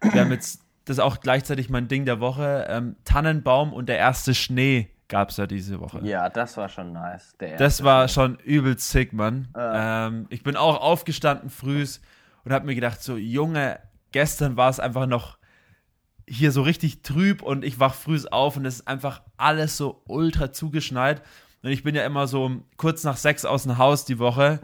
wir haben jetzt, das ist auch gleichzeitig mein Ding der Woche, ähm, Tannenbaum und der erste Schnee gab es ja diese Woche. ja, das war schon nice. Das war Schnee. schon übelst sick, Mann. Ähm, ich bin auch aufgestanden frühs und habe mir gedacht, so Junge, gestern war es einfach noch hier so richtig trüb und ich wach frühs auf und es ist einfach alles so ultra zugeschneit. Und ich bin ja immer so kurz nach sechs aus dem Haus die Woche.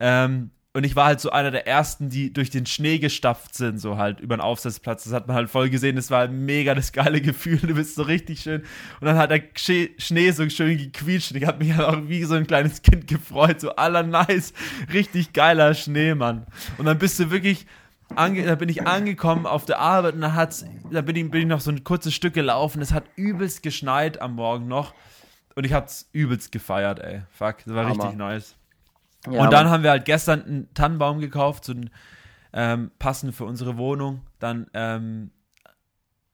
Ähm, und ich war halt so einer der ersten, die durch den Schnee gestapft sind, so halt über den Aufsatzplatz. Das hat man halt voll gesehen. Das war mega das geile Gefühl. Du bist so richtig schön. Und dann hat der Schnee so schön gequietscht. Und ich habe mich halt auch wie so ein kleines Kind gefreut. So aller nice. Richtig geiler Schnee, Mann. Und dann bist du wirklich. Ange da bin ich angekommen auf der Arbeit und dann hat's, da bin ich, bin ich noch so ein kurzes Stück gelaufen. Es hat übelst geschneit am Morgen noch. Und ich hab's übelst gefeiert, ey. Fuck, das war Hammer. richtig nice. Ja, und dann haben wir halt gestern einen Tannenbaum gekauft, so einen ähm, passend für unsere Wohnung. Dann, ähm,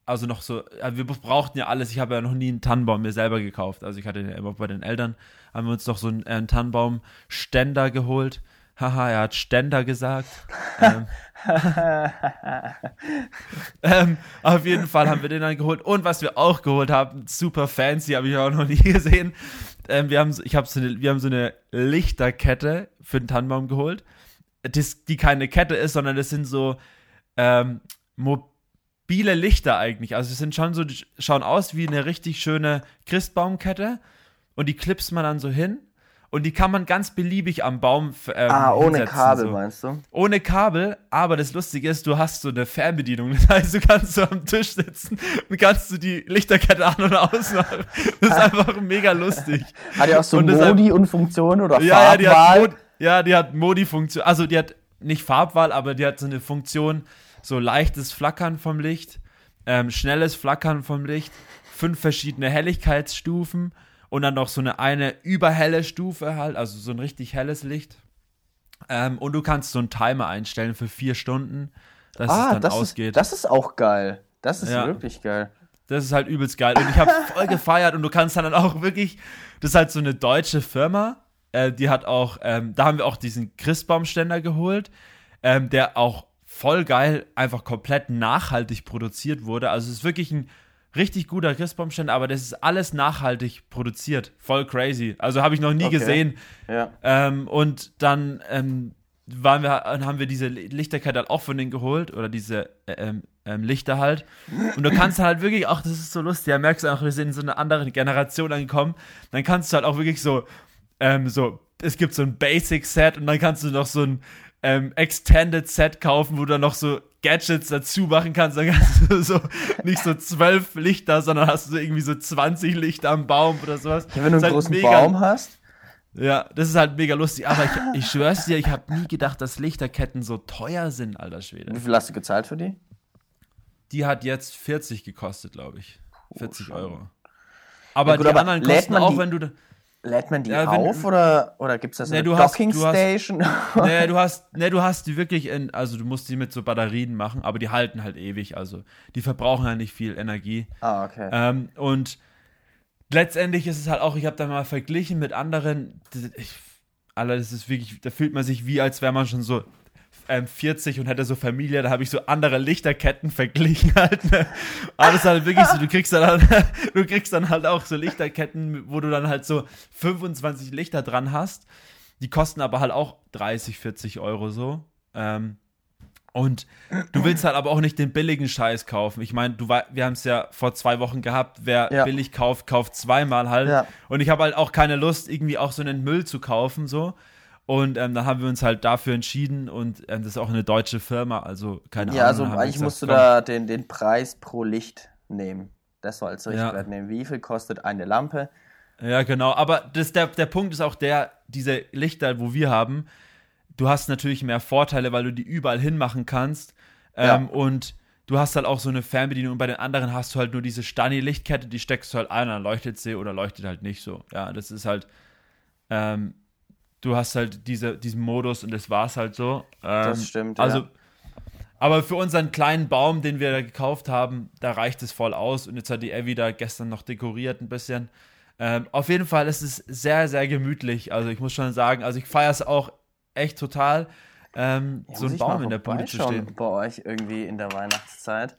also noch so, ja, wir brauchten ja alles. Ich habe ja noch nie einen Tannenbaum mir selber gekauft. Also ich hatte ja immer bei den Eltern, haben wir uns noch so einen, äh, Tannenbaumständer geholt. Haha, er hat Ständer gesagt. ähm, ähm, auf jeden Fall haben wir den dann geholt. Und was wir auch geholt haben, super fancy, habe ich auch noch nie gesehen. Ähm, wir haben, so- ich hab so eine, wir haben so eine Lichterkette für den Tannenbaum geholt, das, die keine Kette ist, sondern das sind so ähm, Mo biele Lichter eigentlich. Also es sind schon so, schauen aus wie eine richtig schöne Christbaumkette und die klipst man dann so hin und die kann man ganz beliebig am Baum ähm, Ah, ohne Kabel so. meinst du? Ohne Kabel, aber das Lustige ist, du hast so eine Fernbedienung. Das heißt, du kannst so am Tisch sitzen und kannst du die Lichterkette an- und ausmachen. Das ist einfach mega lustig. Hat die auch so und Modi und Funktionen oder ja, Farbwahl? Ja, die hat, Mod ja, die hat Modi-Funktion. Also die hat nicht Farbwahl, aber die hat so eine Funktion, so leichtes Flackern vom Licht, ähm, schnelles Flackern vom Licht, fünf verschiedene Helligkeitsstufen und dann noch so eine eine überhelle Stufe halt, also so ein richtig helles Licht. Ähm, und du kannst so einen Timer einstellen für vier Stunden, dass ah, es dann das ausgeht. Ist, das ist auch geil. Das ist ja. wirklich geil. Das ist halt übelst geil. Und ich habe voll gefeiert und du kannst dann auch wirklich, das ist halt so eine deutsche Firma, äh, die hat auch, ähm, da haben wir auch diesen Christbaumständer geholt, ähm, der auch voll geil, einfach komplett nachhaltig produziert wurde. Also es ist wirklich ein richtig guter Christbaumständer, aber das ist alles nachhaltig produziert. Voll crazy. Also habe ich noch nie okay. gesehen. Ja. Ähm, und dann ähm, waren wir, haben wir diese Lichterkette halt auch von denen geholt oder diese äh, ähm, ähm, Lichter halt. Und du kannst halt wirklich auch, das ist so lustig, ja, merkst du auch, wir sind in so einer anderen Generation angekommen. Dann kannst du halt auch wirklich so, ähm, so, es gibt so ein Basic-Set und dann kannst du noch so ein ähm, Extended Set kaufen, wo du dann noch so Gadgets dazu machen kannst. Dann hast du so nicht so zwölf Lichter, sondern hast du irgendwie so 20 Lichter am Baum oder sowas. Ja, wenn du einen halt großen mega, Baum hast. Ja, das ist halt mega lustig. Aber ich, ich schwör's dir, ich habe nie gedacht, dass Lichterketten so teuer sind, alter Schwede. Wie viel hast du gezahlt für die? Die hat jetzt 40 gekostet, glaube ich. 40 oh, Euro. Aber ja, gut, die aber anderen kosten auch, wenn du Lädt man die ja, auf oder, oder gibt es da so nee, eine Docking hast, Station? Hast, nee, du hast, nee, du hast die wirklich in, also du musst die mit so Batterien machen, aber die halten halt ewig, also die verbrauchen halt nicht viel Energie. Ah, okay. Ähm, und letztendlich ist es halt auch, ich habe da mal verglichen mit anderen, ich, Alter, das ist wirklich, da fühlt man sich wie, als wäre man schon so ähm, 40 und hätte so Familie, da habe ich so andere Lichterketten verglichen halt. Ne? Ist halt wirklich so, du kriegst dann halt, du kriegst dann halt auch so Lichterketten, wo du dann halt so 25 Lichter dran hast. Die kosten aber halt auch 30, 40 Euro so. Ähm, und du willst halt aber auch nicht den billigen Scheiß kaufen. Ich meine, du wir haben es ja vor zwei Wochen gehabt, wer ja. billig kauft, kauft zweimal halt. Ja. Und ich habe halt auch keine Lust, irgendwie auch so einen Müll zu kaufen, so. Und ähm, dann haben wir uns halt dafür entschieden und ähm, das ist auch eine deutsche Firma, also keine ja, Ahnung. Ja, also eigentlich musst du da den, den Preis pro Licht nehmen. Das soll als Richtwert ja. nehmen. Wie viel kostet eine Lampe? Ja, genau. Aber das, der, der Punkt ist auch der, diese Lichter, wo wir haben, du hast natürlich mehr Vorteile, weil du die überall hinmachen kannst. Ähm, ja. Und du hast halt auch so eine Fernbedienung und bei den anderen hast du halt nur diese Stani-Lichtkette, die steckst du halt ein, dann leuchtet sie oder leuchtet halt nicht so. Ja, das ist halt. Ähm, du hast halt diese, diesen Modus und das war es halt so. Ähm, das stimmt. Also, ja. aber für unseren kleinen Baum, den wir da gekauft haben, da reicht es voll aus. Und jetzt hat die Evi da gestern noch dekoriert ein bisschen. Ähm, auf jeden Fall ist es sehr, sehr gemütlich. Also ich muss schon sagen, also ich feiere es auch echt total, ähm, ja, so einen Baum in der Bude zu stehen. Bei euch irgendwie in der Weihnachtszeit.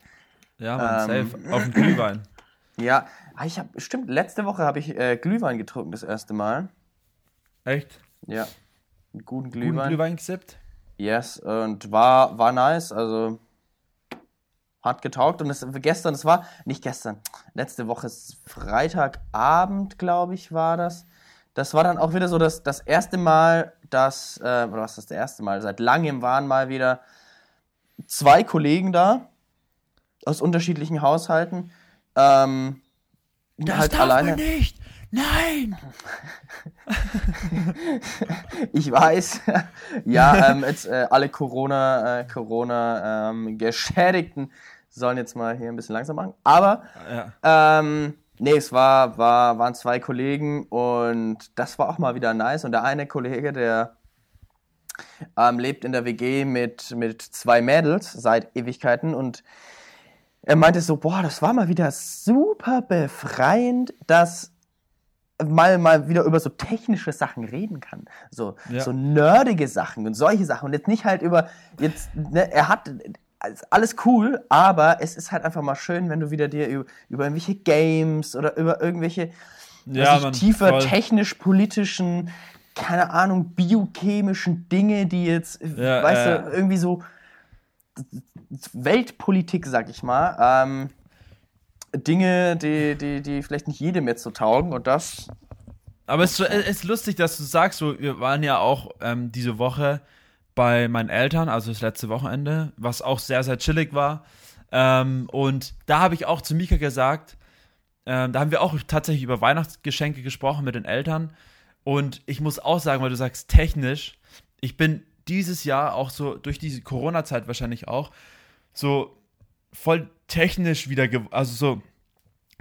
Ja, man, ähm, safe. Auf dem Glühwein. Ja, ah, ich habe, stimmt, letzte Woche habe ich äh, Glühwein getrunken das erste Mal. Echt? Ja. Einen guten Glühwein. Guten Glühwein gesippt? Yes, und war, war nice, also hat getaugt und es, gestern, es war, nicht gestern, letzte Woche, Freitagabend, glaube ich, war das. Das war dann auch wieder so das, das erste Mal, dass, äh, oder was ist das erste Mal, seit langem waren mal wieder zwei Kollegen da, aus unterschiedlichen Haushalten. Ähm, das halt darf alleine. man nicht! Nein! ich weiß. ja, ähm, jetzt äh, alle Corona, äh, Corona ähm, Geschädigten sollen jetzt mal hier ein bisschen langsam machen. Aber ja. ähm, nee, es war, war, waren zwei Kollegen und das war auch mal wieder nice. Und der eine Kollege, der ähm, lebt in der WG mit, mit zwei Mädels seit Ewigkeiten und er meinte so, boah, das war mal wieder super befreiend, dass mal, mal wieder über so technische Sachen reden kann. So, ja. so nerdige Sachen und solche Sachen. Und jetzt nicht halt über, jetzt, ne, er hat alles cool, aber es ist halt einfach mal schön, wenn du wieder dir über, über irgendwelche Games oder über irgendwelche ja, man, tiefer technisch-politischen, keine Ahnung, biochemischen Dinge, die jetzt, ja, weißt äh, du, irgendwie so Weltpolitik, sag ich mal. Ähm, Dinge, die, die, die vielleicht nicht jedem jetzt so taugen und das. Aber es ist lustig, dass du sagst, so, wir waren ja auch ähm, diese Woche bei meinen Eltern, also das letzte Wochenende, was auch sehr, sehr chillig war. Ähm, und da habe ich auch zu Mika gesagt, ähm, da haben wir auch tatsächlich über Weihnachtsgeschenke gesprochen mit den Eltern. Und ich muss auch sagen, weil du sagst technisch, ich bin dieses Jahr auch so, durch diese Corona-Zeit wahrscheinlich auch, so voll technisch wieder, also so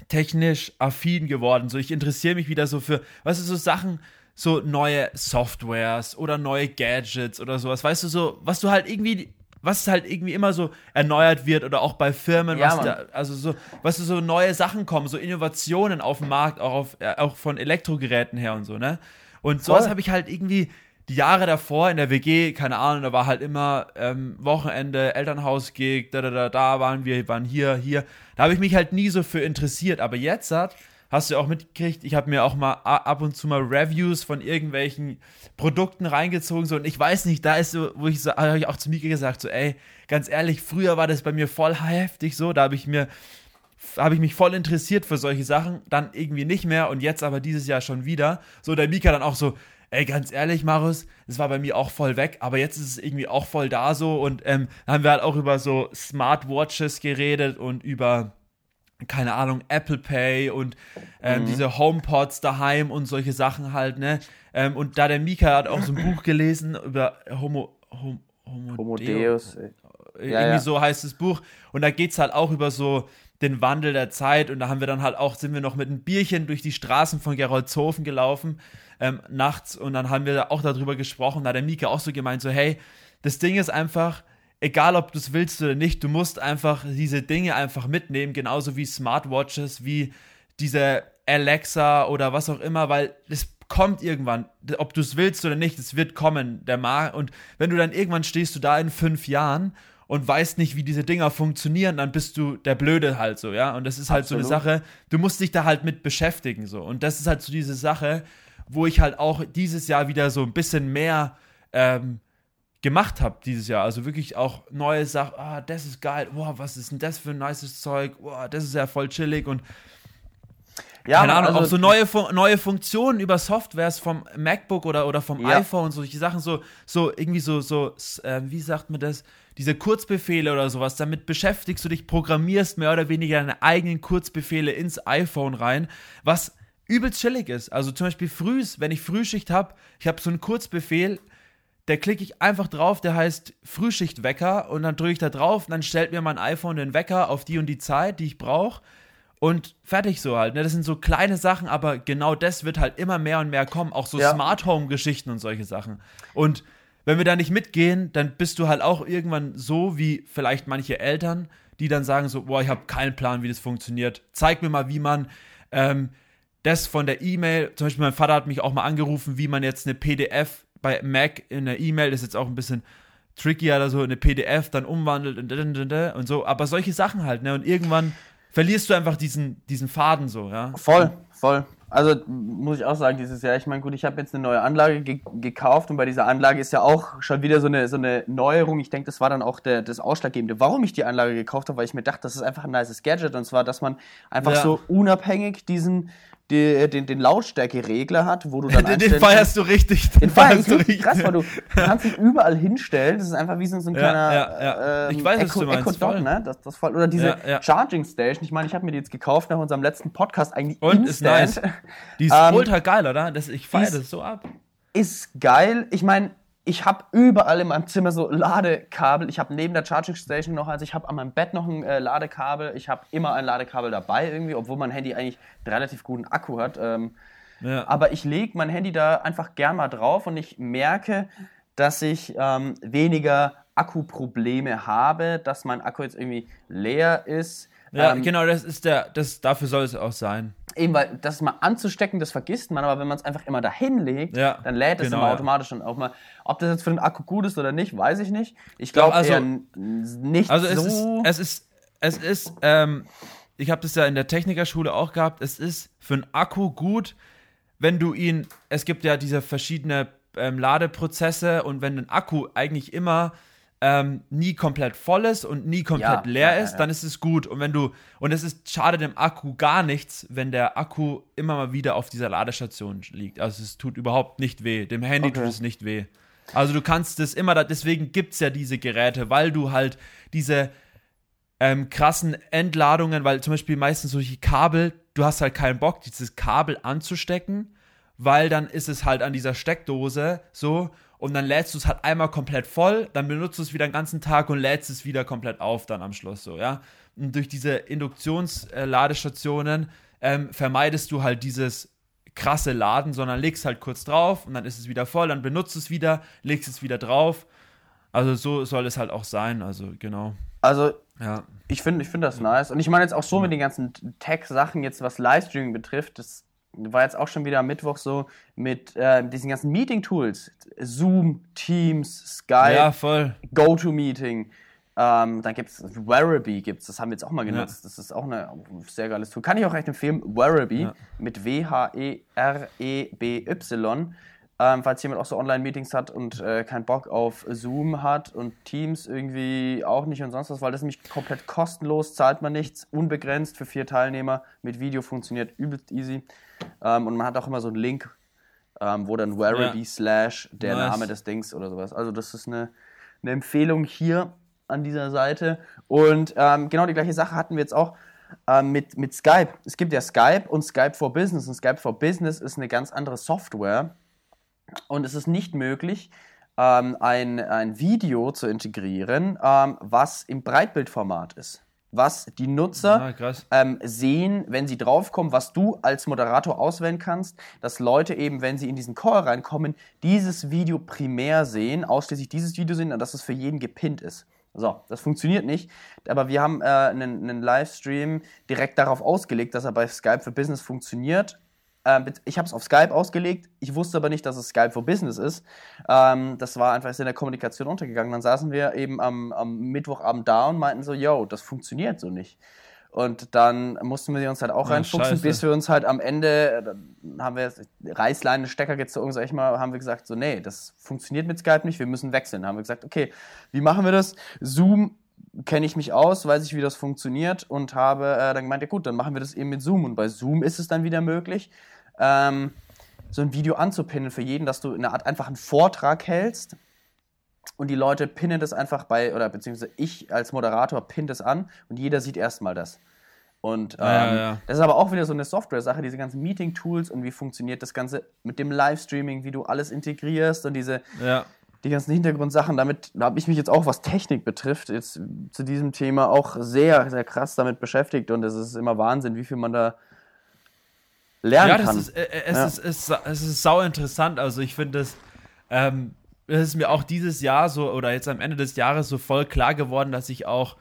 technisch affin geworden. So, ich interessiere mich wieder so für, was ist so Sachen, so neue Softwares oder neue Gadgets oder sowas. Weißt du, so, was du halt irgendwie, was halt irgendwie immer so erneuert wird oder auch bei Firmen, ja, was da, also so, was so neue Sachen kommen, so Innovationen auf dem Markt, auch, auf, äh, auch von Elektrogeräten her und so, ne? Und sowas habe ich halt irgendwie die Jahre davor in der WG, keine Ahnung, da war halt immer ähm, Wochenende, Elternhaus-Gig, da, da, da, da waren wir, waren hier, hier. Da habe ich mich halt nie so für interessiert. Aber jetzt hat, hast du auch mitgekriegt, ich habe mir auch mal ab und zu mal Reviews von irgendwelchen Produkten reingezogen, so, und ich weiß nicht, da ist so, wo ich so, habe ich auch zu Mika gesagt, so, ey, ganz ehrlich, früher war das bei mir voll heftig so, da habe ich mir, habe ich mich voll interessiert für solche Sachen, dann irgendwie nicht mehr und jetzt aber dieses Jahr schon wieder. So, der Mika dann auch so, ey, ganz ehrlich, Marius, das war bei mir auch voll weg, aber jetzt ist es irgendwie auch voll da so und ähm, haben wir halt auch über so Smartwatches geredet und über keine Ahnung, Apple Pay und ähm, mhm. diese HomePods daheim und solche Sachen halt, ne? Ähm, und da der Mika hat auch so ein Buch gelesen über Homo, Hom, Homo, Homo Deus. Deus. Irgendwie ja. so heißt das Buch. Und da geht es halt auch über so den Wandel der Zeit. Und da haben wir dann halt auch, sind wir noch mit einem Bierchen durch die Straßen von Geroldshofen gelaufen ähm, nachts und dann haben wir auch darüber gesprochen. Da hat der Mika auch so gemeint, so hey, das Ding ist einfach, egal ob du es willst oder nicht, du musst einfach diese Dinge einfach mitnehmen, genauso wie Smartwatches, wie diese Alexa oder was auch immer, weil es kommt irgendwann, ob du es willst oder nicht, es wird kommen, der Mar und wenn du dann irgendwann stehst du da in fünf Jahren und weißt nicht, wie diese Dinger funktionieren, dann bist du der Blöde halt so, ja. Und das ist halt Absolut. so eine Sache, du musst dich da halt mit beschäftigen so. Und das ist halt so diese Sache, wo ich halt auch dieses Jahr wieder so ein bisschen mehr ähm, gemacht habe dieses Jahr. Also wirklich auch neue Sachen, ah, das ist geil, boah, was ist denn das für ein nices Zeug, boah, das ist ja voll chillig und ja, keine Ahnung, also, auch so neue, neue Funktionen über Softwares vom MacBook oder, oder vom ja. iPhone, solche Sachen, so, so irgendwie so, so äh, wie sagt man das, diese Kurzbefehle oder sowas, damit beschäftigst du dich, programmierst mehr oder weniger deine eigenen Kurzbefehle ins iPhone rein, was übelst chillig ist. Also zum Beispiel frühs, wenn ich Frühschicht habe, ich habe so einen Kurzbefehl, der klicke ich einfach drauf, der heißt Frühschichtwecker und dann drücke ich da drauf und dann stellt mir mein iPhone den Wecker auf die und die Zeit, die ich brauche und fertig so halt. Ne? Das sind so kleine Sachen, aber genau das wird halt immer mehr und mehr kommen. Auch so ja. Smart Home Geschichten und solche Sachen. Und wenn wir da nicht mitgehen, dann bist du halt auch irgendwann so wie vielleicht manche Eltern, die dann sagen so, boah, ich habe keinen Plan, wie das funktioniert. Zeig mir mal, wie man ähm, das von der E-Mail, zum Beispiel mein Vater hat mich auch mal angerufen, wie man jetzt eine PDF bei Mac in der E-Mail, ist jetzt auch ein bisschen trickier oder so, eine PDF dann umwandelt und, und so, aber solche Sachen halt, ne? Und irgendwann verlierst du einfach diesen, diesen Faden so, ja. Voll, voll. Also muss ich auch sagen, dieses Jahr, ich meine, gut, ich habe jetzt eine neue Anlage ge gekauft und bei dieser Anlage ist ja auch schon wieder so eine, so eine Neuerung. Ich denke, das war dann auch der, das Ausschlaggebende, warum ich die Anlage gekauft habe, weil ich mir dachte, das ist einfach ein nices Gadget und zwar, dass man einfach ja. so unabhängig diesen, die, den, den Lautstärkeregler hat, wo du dann Den, den feierst du richtig. Den, den feierst du richtig. Krass, weil du, kannst ihn überall hinstellen. Das ist einfach wie so ein kleiner ja, ja. Ähm, ich weiß, Echo, Echo Dot, ne? Das, das voll, oder diese Charging Station. Ich meine, ich habe mir die jetzt gekauft nach unserem letzten Podcast eigentlich Und instant. ist nice. Die ist ähm, ultra geil, oder? Das, ich feiere das so ab. Ist geil. Ich meine, ich habe überall in meinem Zimmer so Ladekabel. Ich habe neben der Charging Station noch, also ich habe an meinem Bett noch ein äh, Ladekabel. Ich habe immer ein Ladekabel dabei irgendwie, obwohl mein Handy eigentlich einen relativ guten Akku hat. Ähm, ja. Aber ich lege mein Handy da einfach gern mal drauf und ich merke, dass ich ähm, weniger Akkuprobleme habe, dass mein Akku jetzt irgendwie leer ist. Ja, ähm, genau, das ist der, das, dafür soll es auch sein. Eben, weil das mal anzustecken, das vergisst man, aber wenn man es einfach immer dahin legt, ja, dann lädt es genau, immer automatisch und auch mal. Ob das jetzt für den Akku gut ist oder nicht, weiß ich nicht. Ich glaube also, nicht also so. Es ist, es ist, es ist, ähm, ich habe das ja in der Technikerschule auch gehabt, es ist für einen Akku gut, wenn du ihn, es gibt ja diese verschiedenen ähm, Ladeprozesse und wenn ein Akku eigentlich immer ähm, nie komplett voll ist und nie komplett Ja, leer ja, ist, ja. dann ist es gut. Und wenn du, und es ist schade dem Akku gar nichts, wenn der Akku immer mal wieder auf dieser Ladestation liegt. Also es tut überhaupt nicht weh. Dem Handy Okay. tut es nicht weh. Also du kannst es immer, da- deswegen gibt es ja diese Geräte, weil du halt diese ähm, krassen Entladungen, weil zum Beispiel meistens solche Kabel, du hast halt keinen Bock, dieses Kabel anzustecken, weil dann ist es halt an dieser Steckdose so und dann lädst du es halt einmal komplett voll, dann benutzt du es wieder den ganzen Tag und lädst es wieder komplett auf dann am Schluss so, ja. Und durch diese Induktionsladestationen ähm, vermeidest du halt dieses krasse Laden, sondern legst halt kurz drauf und dann ist es wieder voll, dann benutzt es wieder, legst es wieder drauf. Also so soll es halt auch sein, also genau. Also Ja. ich finde ich find das nice. Und ich meine jetzt auch so mit den ganzen Tech-Sachen, jetzt was Livestreaming betrifft, das war jetzt auch schon wieder am Mittwoch so mit äh, diesen ganzen Meeting-Tools. Zoom, Teams, Skype, Ja, voll. GoToMeeting. Ähm, dann gibt es Waraby, gibt's, das haben wir jetzt auch mal genutzt. Das ist auch eine, ein sehr geiles Tool. Kann ich auch echt empfehlen. Waraby Ja. mit W-H-E-R-E-B-Y. Ähm, falls jemand auch so Online-Meetings hat und äh, keinen Bock auf Zoom hat und Teams irgendwie auch nicht und sonst was, weil das ist nämlich komplett kostenlos, zahlt man nichts, unbegrenzt für vier Teilnehmer. Mit Video funktioniert übelst easy. Ähm, und man hat auch immer so einen Link, ähm, wo dann Waraby Ja. slash der Nice. Name des Dings oder sowas. Also das ist eine, eine Empfehlung hier an dieser Seite. Und ähm, genau die gleiche Sache hatten wir jetzt auch ähm, mit, mit Skype. Es gibt ja Skype und Skype for Business. Und Skype for Business ist eine ganz andere Software. Und es ist nicht möglich, ähm, ein, ein Video zu integrieren, ähm, was im Breitbildformat ist. Was die Nutzer Ah, ähm, sehen, wenn sie draufkommen, was du als Moderator auswählen kannst, dass Leute eben, wenn sie in diesen Call reinkommen, dieses Video primär sehen, ausschließlich dieses Video sehen und dass es für jeden gepinnt ist. So, das funktioniert nicht, aber wir haben äh, einen, einen Livestream direkt darauf ausgelegt, dass er bei Skype für Business funktioniert. Ähm, ich habe es auf Skype ausgelegt, ich wusste aber nicht, dass es Skype for Business ist. Ähm, das war einfach ist in der Kommunikation untergegangen. Dann saßen wir eben am, am Mittwochabend da und meinten so, yo, das funktioniert so nicht. Und dann mussten wir uns halt auch Ja, reinfuchsen, scheiße. bis wir uns halt am Ende, äh, dann haben wir Reißleine, Stecker gezogen, sag ich mal, haben wir gesagt, so, nee, das funktioniert mit Skype nicht, wir müssen wechseln. Haben wir gesagt, okay, wie machen wir das? Zoom kenne ich mich aus, weiß ich, wie das funktioniert und habe äh, dann gemeint, ja gut, dann machen wir das eben mit Zoom. Und bei Zoom ist es dann wieder möglich, ähm, so ein Video anzupinnen für jeden, dass du eine Art einfach einen Vortrag hältst und die Leute pinnen das einfach bei, oder beziehungsweise ich als Moderator pinne das an und jeder sieht erstmal das. Und ähm, Ja, ja. das ist aber auch wieder so eine Software-Sache, diese ganzen Meeting-Tools und wie funktioniert das Ganze mit dem Livestreaming, wie du alles integrierst und diese, Ja. die ganzen Hintergrundsachen. Damit habe ich mich jetzt auch, was Technik betrifft, jetzt zu diesem Thema auch sehr, sehr krass damit beschäftigt und es ist immer Wahnsinn, wie viel man da lernen Ja, das kann. ist, äh, äh, es, Ja. ist, es, ist, es ist sau interessant. Also ich finde es, ähm, es ist mir auch dieses Jahr so oder jetzt am Ende des Jahres so voll klar geworden, dass ich auch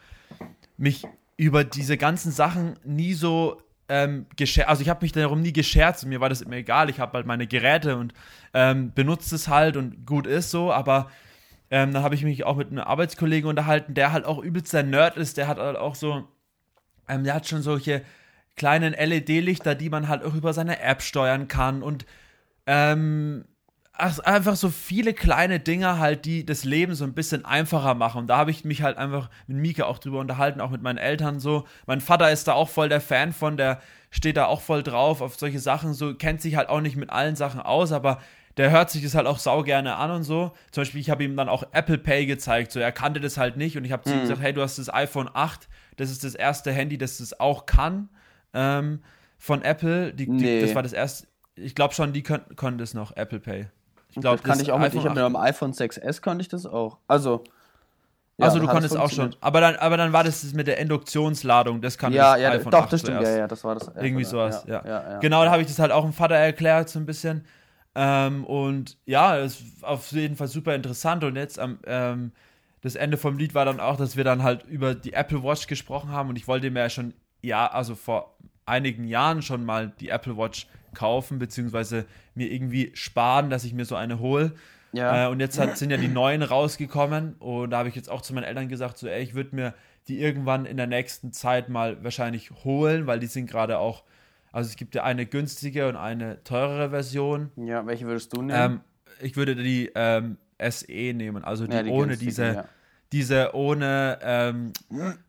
mich über diese ganzen Sachen nie so ähm, also ich habe mich darum nie gescherzt, mir war das immer egal, ich habe halt meine Geräte und ähm, benutze es halt und gut ist so, aber ähm, dann habe ich mich auch mit einem Arbeitskollegen unterhalten, der halt auch übelst der Nerd ist, der hat halt auch so, ähm, der hat schon solche kleinen LED-Lichter, die man halt auch über seine App steuern kann und ähm, ach, einfach so viele kleine Dinge halt, die das Leben so ein bisschen einfacher machen. Und da habe ich mich halt einfach mit Mika auch drüber unterhalten, auch mit meinen Eltern so. Mein Vater ist da auch voll der Fan von, der steht da auch voll drauf auf solche Sachen, so kennt sich halt auch nicht mit allen Sachen aus, aber der hört sich das halt auch sau gerne an und so. Zum Beispiel, ich habe ihm dann auch Apple Pay gezeigt, so er kannte das halt nicht und ich habe zu ihm gesagt, hey, du hast das iPhone 8, das ist das erste Handy, das das auch kann ähm, von Apple. Die, die, Nee. Das war das erste, ich glaube schon, die können, können das noch, Apple Pay. Ich glaube, das kann ich auch mit, ich habe mit dem iPhone 6S konnte ich das auch. Also, ja, also du konntest auch schon. Aber dann, aber dann war das mit der Induktionsladung, das kann Ja, das ja, iPhone doch, 8 das stimmt, zuerst. ja, ja, das war das. Irgendwie sowas, ja. ja, ja. Genau, da habe ich das halt auch dem Vater erklärt, so ein bisschen. Ähm, und ja, es ist auf jeden Fall super interessant. Und jetzt am ähm, das Ende vom Lied war dann auch, dass wir dann halt über die Apple Watch gesprochen haben. Und ich wollte mir ja schon, ja, also vor einigen Jahren schon mal die Apple Watch kaufen, beziehungsweise mir irgendwie sparen, dass ich mir so eine hole. Ja. Äh, und jetzt hat, sind ja die neuen rausgekommen und da habe ich jetzt auch zu meinen Eltern gesagt, so, ey, ich würde mir die irgendwann in der nächsten Zeit mal wahrscheinlich holen, weil die sind gerade auch, also es gibt ja eine günstige und eine teurere Version. ja, welche würdest du nehmen? Ähm, ich würde die ähm, SE nehmen, also die, Ja, die ohne diese, ja. Diese ohne ähm,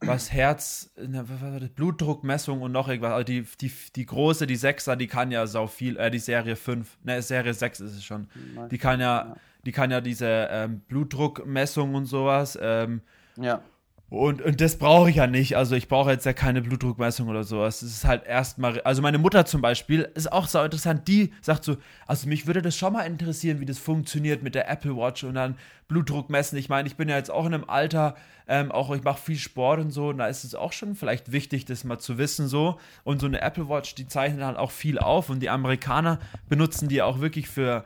was Herz, ne? Blutdruckmessung und noch irgendwas. Also die, die, die große, die Sechser, die kann ja sau viel, äh, die Serie 5, ne, Serie 6 ist es schon. Die kann ja, die kann ja diese ähm, Blutdruckmessung und sowas. Ähm, Ja. Und, und das brauche ich ja nicht. Also ich brauche jetzt ja keine Blutdruckmessung oder sowas. Das ist halt erstmal. Also meine Mutter zum Beispiel ist auch so interessant. Die sagt so, also mich würde das schon mal interessieren, wie das funktioniert mit der Apple Watch und dann Blutdruck messen. Ich meine, ich bin ja jetzt auch in einem Alter, ähm, auch ich mache viel Sport und so. Und da ist es auch schon vielleicht wichtig, das mal zu wissen so. Und so eine Apple Watch, die zeichnet halt auch viel auf. Und die Amerikaner benutzen die auch wirklich für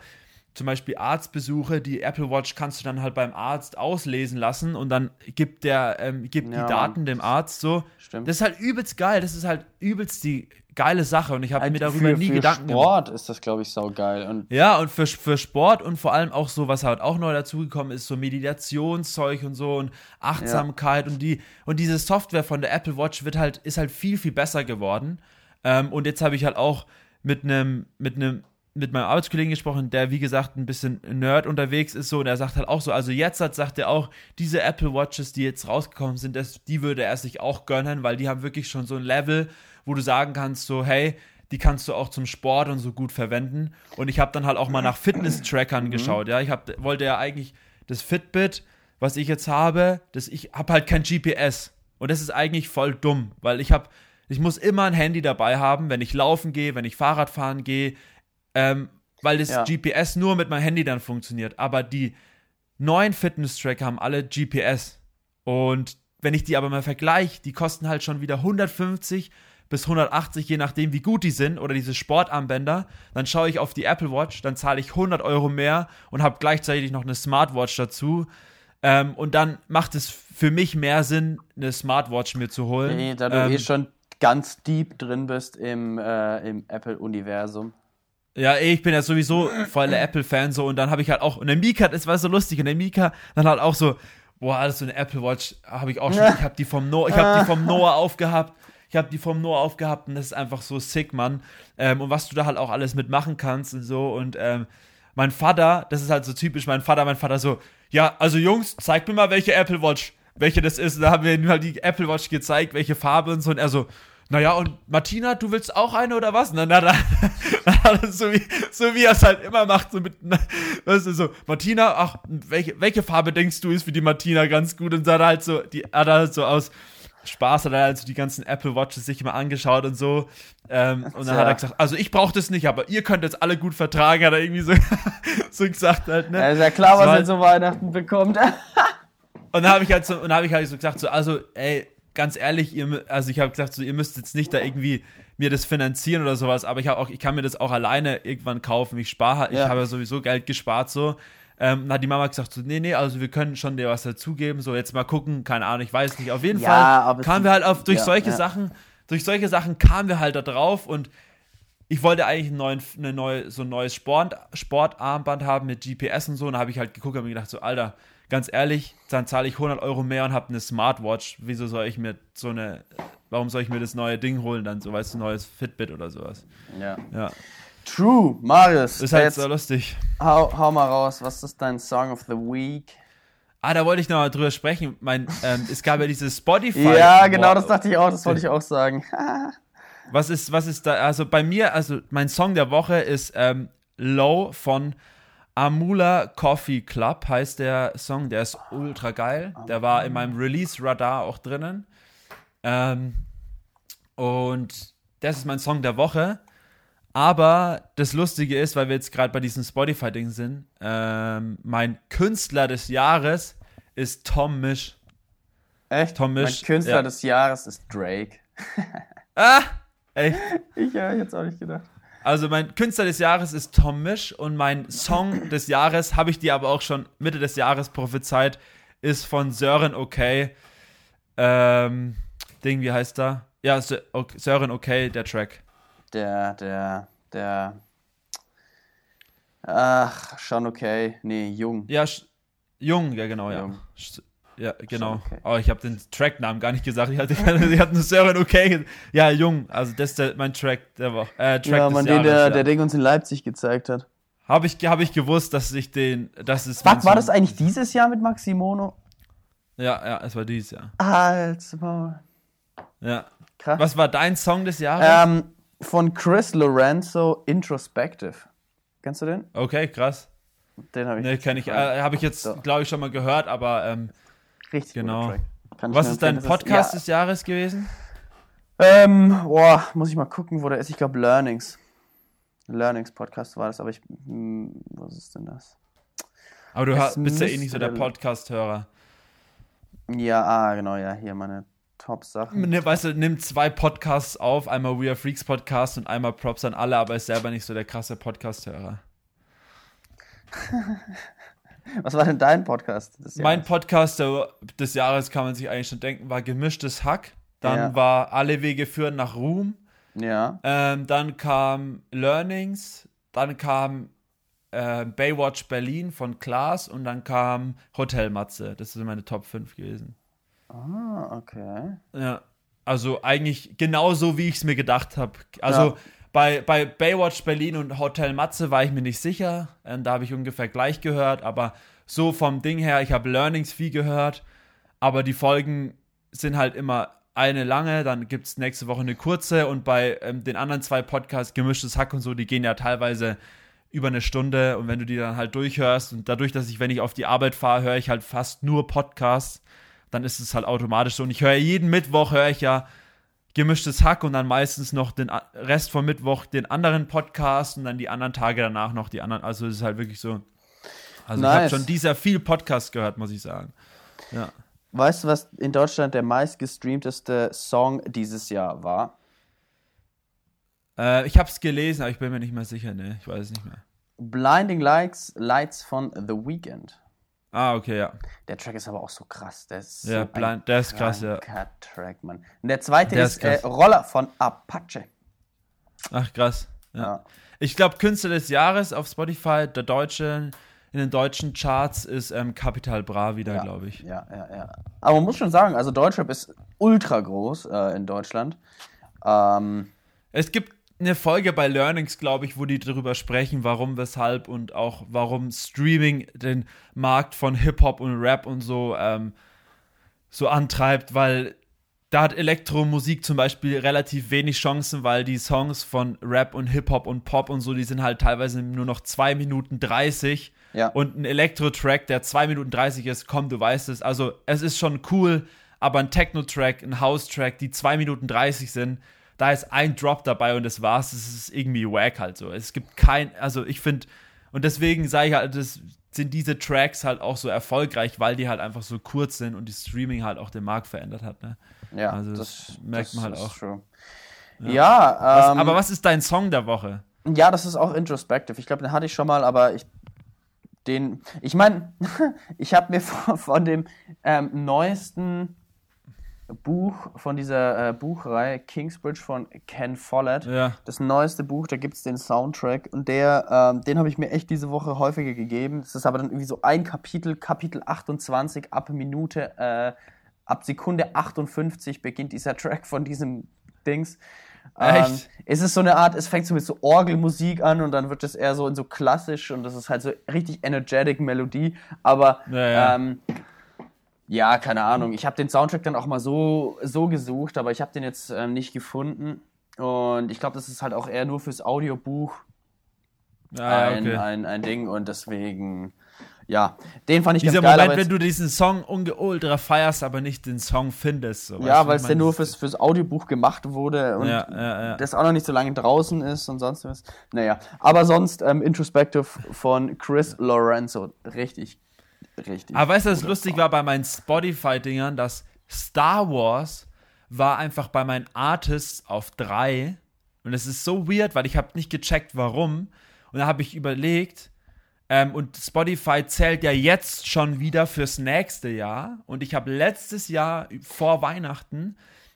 zum Beispiel Arztbesuche, die Apple Watch kannst du dann halt beim Arzt auslesen lassen und dann gibt der, ähm, gibt Ja, die Daten dem Arzt so. Stimmt. Das ist halt übelst geil, das ist halt übelst die geile Sache und ich habe mir darüber für, nie für Gedanken gemacht. Sport ist das, glaube ich, saugeil. Und Ja, und für, für Sport und vor allem auch so, was halt auch neu dazugekommen ist, so Meditationszeug und so und Achtsamkeit und die und diese Software von der Apple Watch wird halt, ist halt viel, viel besser geworden. Ähm, und jetzt habe ich halt auch mit einem, mit einem, mit meinem Arbeitskollegen gesprochen, der wie gesagt ein bisschen Nerd unterwegs ist so und er sagt halt auch so, also jetzt hat, sagt er auch, diese Apple Watches, die jetzt rausgekommen sind, das, die würde er sich auch gönnen, weil die haben wirklich schon so ein Level, wo du sagen kannst so, hey, die kannst du auch zum Sport und so gut verwenden. Und ich habe dann halt auch mal nach Fitness-Trackern geschaut. Ja, ich hab, wollte ja eigentlich das Fitbit, was ich jetzt habe, das ich habe halt kein GPS. Und das ist eigentlich voll dumm, weil ich habe, ich muss immer ein Handy dabei haben, wenn ich laufen gehe, wenn ich Fahrrad fahren gehe, ähm, weil das Ja. GPS nur mit meinem Handy dann funktioniert. Aber die neuen Fitness-Tracker haben alle GPS. Und wenn ich die aber mal vergleiche, die kosten halt schon wieder 150 bis 180, je nachdem, wie gut die sind, oder diese Sportarmbänder. Dann schaue ich auf die Apple Watch, dann zahle ich 100 Euro mehr und habe gleichzeitig noch eine Smartwatch dazu. Ähm, und dann macht es für mich mehr Sinn, eine Smartwatch mir zu holen. nee, da du ähm, eh schon ganz deep drin bist im, äh, im Apple-Universum. Ja, ey, ich bin ja sowieso voll der Apple-Fan so und dann habe ich halt auch, und der Mika, das war so lustig, und der Mika dann halt auch so, boah, das ist so eine Apple Watch, habe ich auch schon, ich habe die vom Noah, ich habe die vom Noah aufgehabt, ich habe die vom Noah aufgehabt und das ist einfach so sick, Mann. Ähm, und was du da halt auch alles mitmachen kannst und so und ähm, mein Vater, das ist halt so typisch, mein Vater, mein Vater so, ja, also Jungs, zeigt mir mal, welche Apple Watch, welche das ist. Und da haben wir ihm halt die Apple Watch gezeigt, welche Farbe und so und er so, naja, und Martina, du willst auch eine oder was? Dann hat er so, wie, so wie er es halt immer macht, so mit, weißt du, so, Martina, ach, welche, welche Farbe denkst du ist für die Martina ganz gut? Und dann hat er halt so, die hat halt so aus Spaß, hat er halt so die ganzen Apple Watches sich mal angeschaut und so. Ähm, und dann Ja. hat er gesagt, also ich brauche das nicht, aber ihr könnt jetzt alle gut vertragen, hat er irgendwie so, so gesagt halt, ne? Ja, ist ja klar, Das was er halt- zu Weihnachten bekommt. Und dann habe ich halt so, und dann habe ich halt so gesagt, so, also, ey, ganz ehrlich, ihr, also ich habe gesagt, so, ihr müsst jetzt nicht da irgendwie mir das finanzieren oder sowas, aber ich habe auch, ich kann mir das auch alleine irgendwann kaufen. Ich spare, ich Ja. habe ja sowieso Geld gespart so. Ähm, dann hat die Mama gesagt, so, nee, nee, also wir können schon dir was dazugeben, so jetzt mal gucken, keine Ahnung, ich weiß nicht. Auf jeden Ja, Fall kamen wir halt auf, durch ja, solche. Sachen, durch solche Sachen kamen wir halt da drauf und ich wollte eigentlich einen neuen, eine neue, so ein neues Sport, Sportarmband haben mit GPS und so. Und da habe ich halt geguckt und mir gedacht, so, Alter, ganz ehrlich, dann zahle ich 100 Euro mehr und habe eine Smartwatch. Wieso soll ich mir so eine, warum soll ich mir das neue Ding holen, dann so, weißt du, neues Fitbit oder sowas. ja. Ja, True, Marius. ist halt jetzt so lustig. hau, hau mal raus, was ist dein Song of the Week? Ah, da wollte ich noch mal drüber sprechen. Mein, ähm, es gab ja dieses Spotify. Ja, genau, das dachte ich auch, das wollte ich auch sagen. Was ist, was ist da, also bei mir, also mein Song der Woche ist ähm, Low von Amula Coffee Club, heißt der Song, der ist ultra geil. Der war in meinem Release-Radar auch drinnen. Ähm, und das ist mein Song der Woche. Aber das Lustige ist, weil wir jetzt gerade bei diesem Spotify-Ding sind, ähm, mein Künstler des Jahres ist Tom Misch. Echt? Tom Misch, mein Künstler ja. des Jahres ist Drake. Ah! Echt? Ich ja, jetzt auch nicht gedacht. Also mein Künstler des Jahres ist Tom Misch und mein Song des Jahres, habe ich dir aber auch schon Mitte des Jahres prophezeit, ist von Sören Okay. Ähm, Ding, wie heißt da? Ja, Sören Okay, der Track. Der, der, der. Ach, schon okay. Nee, jung. Ja, Jung, ja genau, ja. Jung. Sch- Ja, genau. okay. Oh, ich habe den Tracknamen gar nicht gesagt. Ich hatte, ich hatte einen Sören Okay. Ja, Jung. Also das ist der, mein Track der Woche. Äh, Track Ja, man, den, der, ja. der Ding uns in Leipzig gezeigt hat. Habe ich, hab ich gewusst, dass ich den. Das ist mein Was, war das eigentlich dieses Jahr mit Maximono? Ja, ja, es war dieses Jahr. Maul. Ja. Krass. Was war dein Song des Jahres? Ähm, von Chris Lorenzo, Introspective. Kennst du den? okay, krass. Den habe ich. Ne, kenn ich, äh, habe ich jetzt, glaube ich, schon mal gehört, aber ähm, Richtig genau. guter Track. Kann was ist dein Podcast ja, des Jahres gewesen? Ähm, boah, muss ich mal gucken, wo der ist. Ich glaube Learnings. Learnings Podcast war das, aber ich. Hm, was ist denn das? Aber du hast, bist ja eh nicht so der der- Podcast-Hörer. Ja, ah, genau, ja, hier meine Top-Sachen. Ne, weißt du, nimm zwei Podcasts auf, einmal We Are Freaks Podcast und einmal Props an alle, aber ist selber nicht so der krasse Podcast-Hörer. Was war denn dein Podcast? des Mein Jahres? Podcast der- des Jahres kann man sich eigentlich schon denken, war Gemischtes Hack. Dann Ja. war Alle Wege führen nach Ruhm. Ja. Ähm, dann kam Learnings. Dann kam äh, Baywatch Berlin von Klaas. Und dann kam Hotel Matze. Das sind meine Top 5 gewesen. Ah, okay. Ja. Also eigentlich genauso, wie ich es mir gedacht habe. Also Ja. Bei, bei Baywatch Berlin und Hotel Matze war ich mir nicht sicher. Ähm, da habe ich ungefähr gleich gehört. Aber so vom Ding her, ich habe Learnings viel gehört. Aber die Folgen sind halt immer eine lange, dann gibt es nächste Woche eine kurze. Und bei ähm, den anderen zwei Podcasts, Gemischtes Hack und so, die gehen ja teilweise über eine Stunde. Und wenn du die dann halt durchhörst und dadurch, dass ich, wenn ich auf die Arbeit fahre, höre ich halt fast nur Podcasts, dann ist es halt automatisch so. Und ich höre jeden Mittwoch, höre ich ja gemischtes Hack und dann meistens noch den Rest vom Mittwoch den anderen Podcast und dann die anderen Tage danach noch die anderen. Also es ist halt wirklich so. Also ich habe Nice. schon dieser viel Podcast gehört, muss ich sagen. Ja. Weißt du, was in Deutschland der meistgestreamteste Song dieses Jahr war? Äh, ich habe es gelesen, aber ich bin mir nicht mehr sicher, ne? Ich weiß es nicht mehr. Blinding Lights, Lights von The Weeknd. Ah, okay, ja. Der Track ist aber auch so krass. Der ist Ja, so blind- der ist krass, ja. Track, Mann. Und der zweite Der ist, ist äh. Roller von Apache. Ach, krass. Ja. Ja. Ich glaube, Künstler des Jahres auf Spotify, der deutsche, in den deutschen Charts ist ähm, Capital Bra wieder, Ja, glaube ich. Ja, ja, ja. Aber man muss schon sagen, also Deutschrap ist ultra groß äh, in Deutschland. Ähm, Es gibt eine Folge bei Learnings, glaube ich, wo die darüber sprechen, warum, weshalb und auch warum Streaming den Markt von Hip-Hop und Rap und so ähm, so antreibt, weil da hat Elektromusik zum Beispiel relativ wenig Chancen, weil die Songs von Rap und Hip-Hop und Pop und so, die sind halt teilweise nur noch 2 Minuten 30 Ja. und ein Elektro-Track, der 2 Minuten 30 ist, komm, du weißt es. Also es ist schon cool, aber ein Techno-Track, ein House-Track, die 2 Minuten 30 sind, da ist ein Drop dabei und das war's. Das ist irgendwie wack halt so. Es gibt kein, also ich finde, und deswegen sage ich halt, das sind diese Tracks halt auch so erfolgreich, weil die halt einfach so kurz sind und die Streaming halt auch den Markt verändert hat. Ne? ja, Also das merkt man halt auch. True. Ja, Was, ähm, aber was ist dein Song der Woche? Ja, das ist auch introspective. Ich glaube, den hatte ich schon mal, aber ich den, ich meine, ich habe mir von, von dem ähm, neuesten Buch von dieser äh, Buchreihe Kingsbridge von Ken Follett, Ja. das neueste Buch, da gibt es den Soundtrack und der, ähm, den habe ich mir echt diese Woche häufiger gegeben. Das ist aber dann irgendwie so ein Kapitel, Kapitel 28, ab Minute, äh, ab Sekunde 58 beginnt dieser Track von diesem Dings. Ähm, Echt? es ist so eine Art, es fängt so mit so Orgelmusik an und dann wird es eher so in so klassisch und das ist halt so richtig energetic Melodie, aber Ja, ja. Ähm, ja, keine Ahnung. Ich habe den Soundtrack dann auch mal so, so gesucht, aber ich habe den jetzt ähm, nicht gefunden. Und ich glaube, das ist halt auch eher nur fürs Audiobuch Ah, ein, okay. ein, ein Ding und deswegen, ja, den fand ich Dieser ganz geil. Moment, aber wenn du diesen Song ultra feierst, aber nicht den Song findest. So, ja, weil es ja nur fürs, fürs Audiobuch gemacht wurde und Ja, ja, ja. das auch noch nicht so lange draußen ist und sonst was. Naja, aber sonst ähm, Introspective von Chris Lorenzo. Richtig, richtig. Aber weißt du, was lustig war bei meinen Spotify-Dingern, dass Star Wars war einfach bei meinen Artists auf drei. Und es ist so weird, weil ich habe nicht gecheckt, warum. Und da habe ich überlegt, ähm, und Spotify zählt ja jetzt schon wieder fürs nächste Jahr. Und ich habe letztes Jahr vor Weihnachten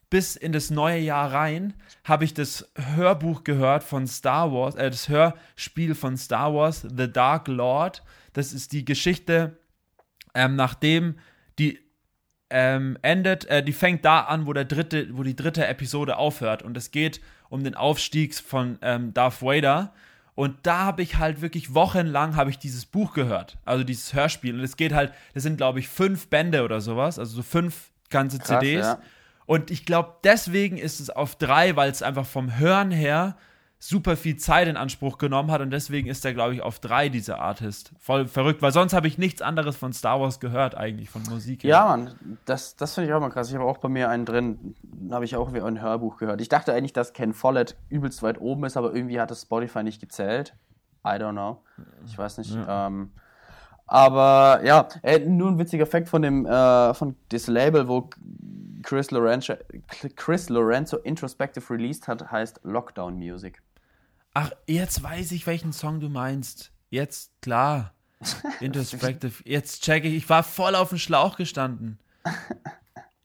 bis in das neue Jahr rein, habe ich das Hörbuch gehört von Star Wars, äh, das Hörspiel von Star Wars, The Dark Lord. Das ist die Geschichte ähm, nachdem die ähm, endet, äh, die fängt da an, wo der dritte, wo die dritte Episode aufhört und es geht um den Aufstieg von ähm, Darth Vader Und da habe ich halt wirklich wochenlang habe ich dieses Buch gehört, also dieses Hörspiel. Und es geht halt, das sind glaube ich fünf Bände oder sowas, also so fünf ganze Krass, CDs. ja. Und ich glaube, deswegen ist es auf drei, weil es einfach vom Hören her super viel Zeit in Anspruch genommen hat und deswegen ist er, glaube ich, auf drei dieser Artist. Voll verrückt, weil sonst habe ich nichts anderes von Star Wars gehört, eigentlich von Musik. her. Ja, Mann, das, das finde ich auch mal krass. Ich habe auch bei mir einen drin, habe ich auch wie ein Hörbuch gehört. Ich dachte eigentlich, dass Ken Follett übelst weit oben ist, aber irgendwie hat das Spotify nicht gezählt. I don't know. Ich weiß nicht. Ähm, aber ja, äh, nur ein witziger Fakt von dem äh, von das Label, wo Chris Lorenzo, Chris Lorenzo Introspective released hat, heißt Lockdown Music. Ach, jetzt weiß ich, welchen Song du meinst. Jetzt, klar. Introspective. Jetzt check ich. Ich war voll auf dem Schlauch gestanden.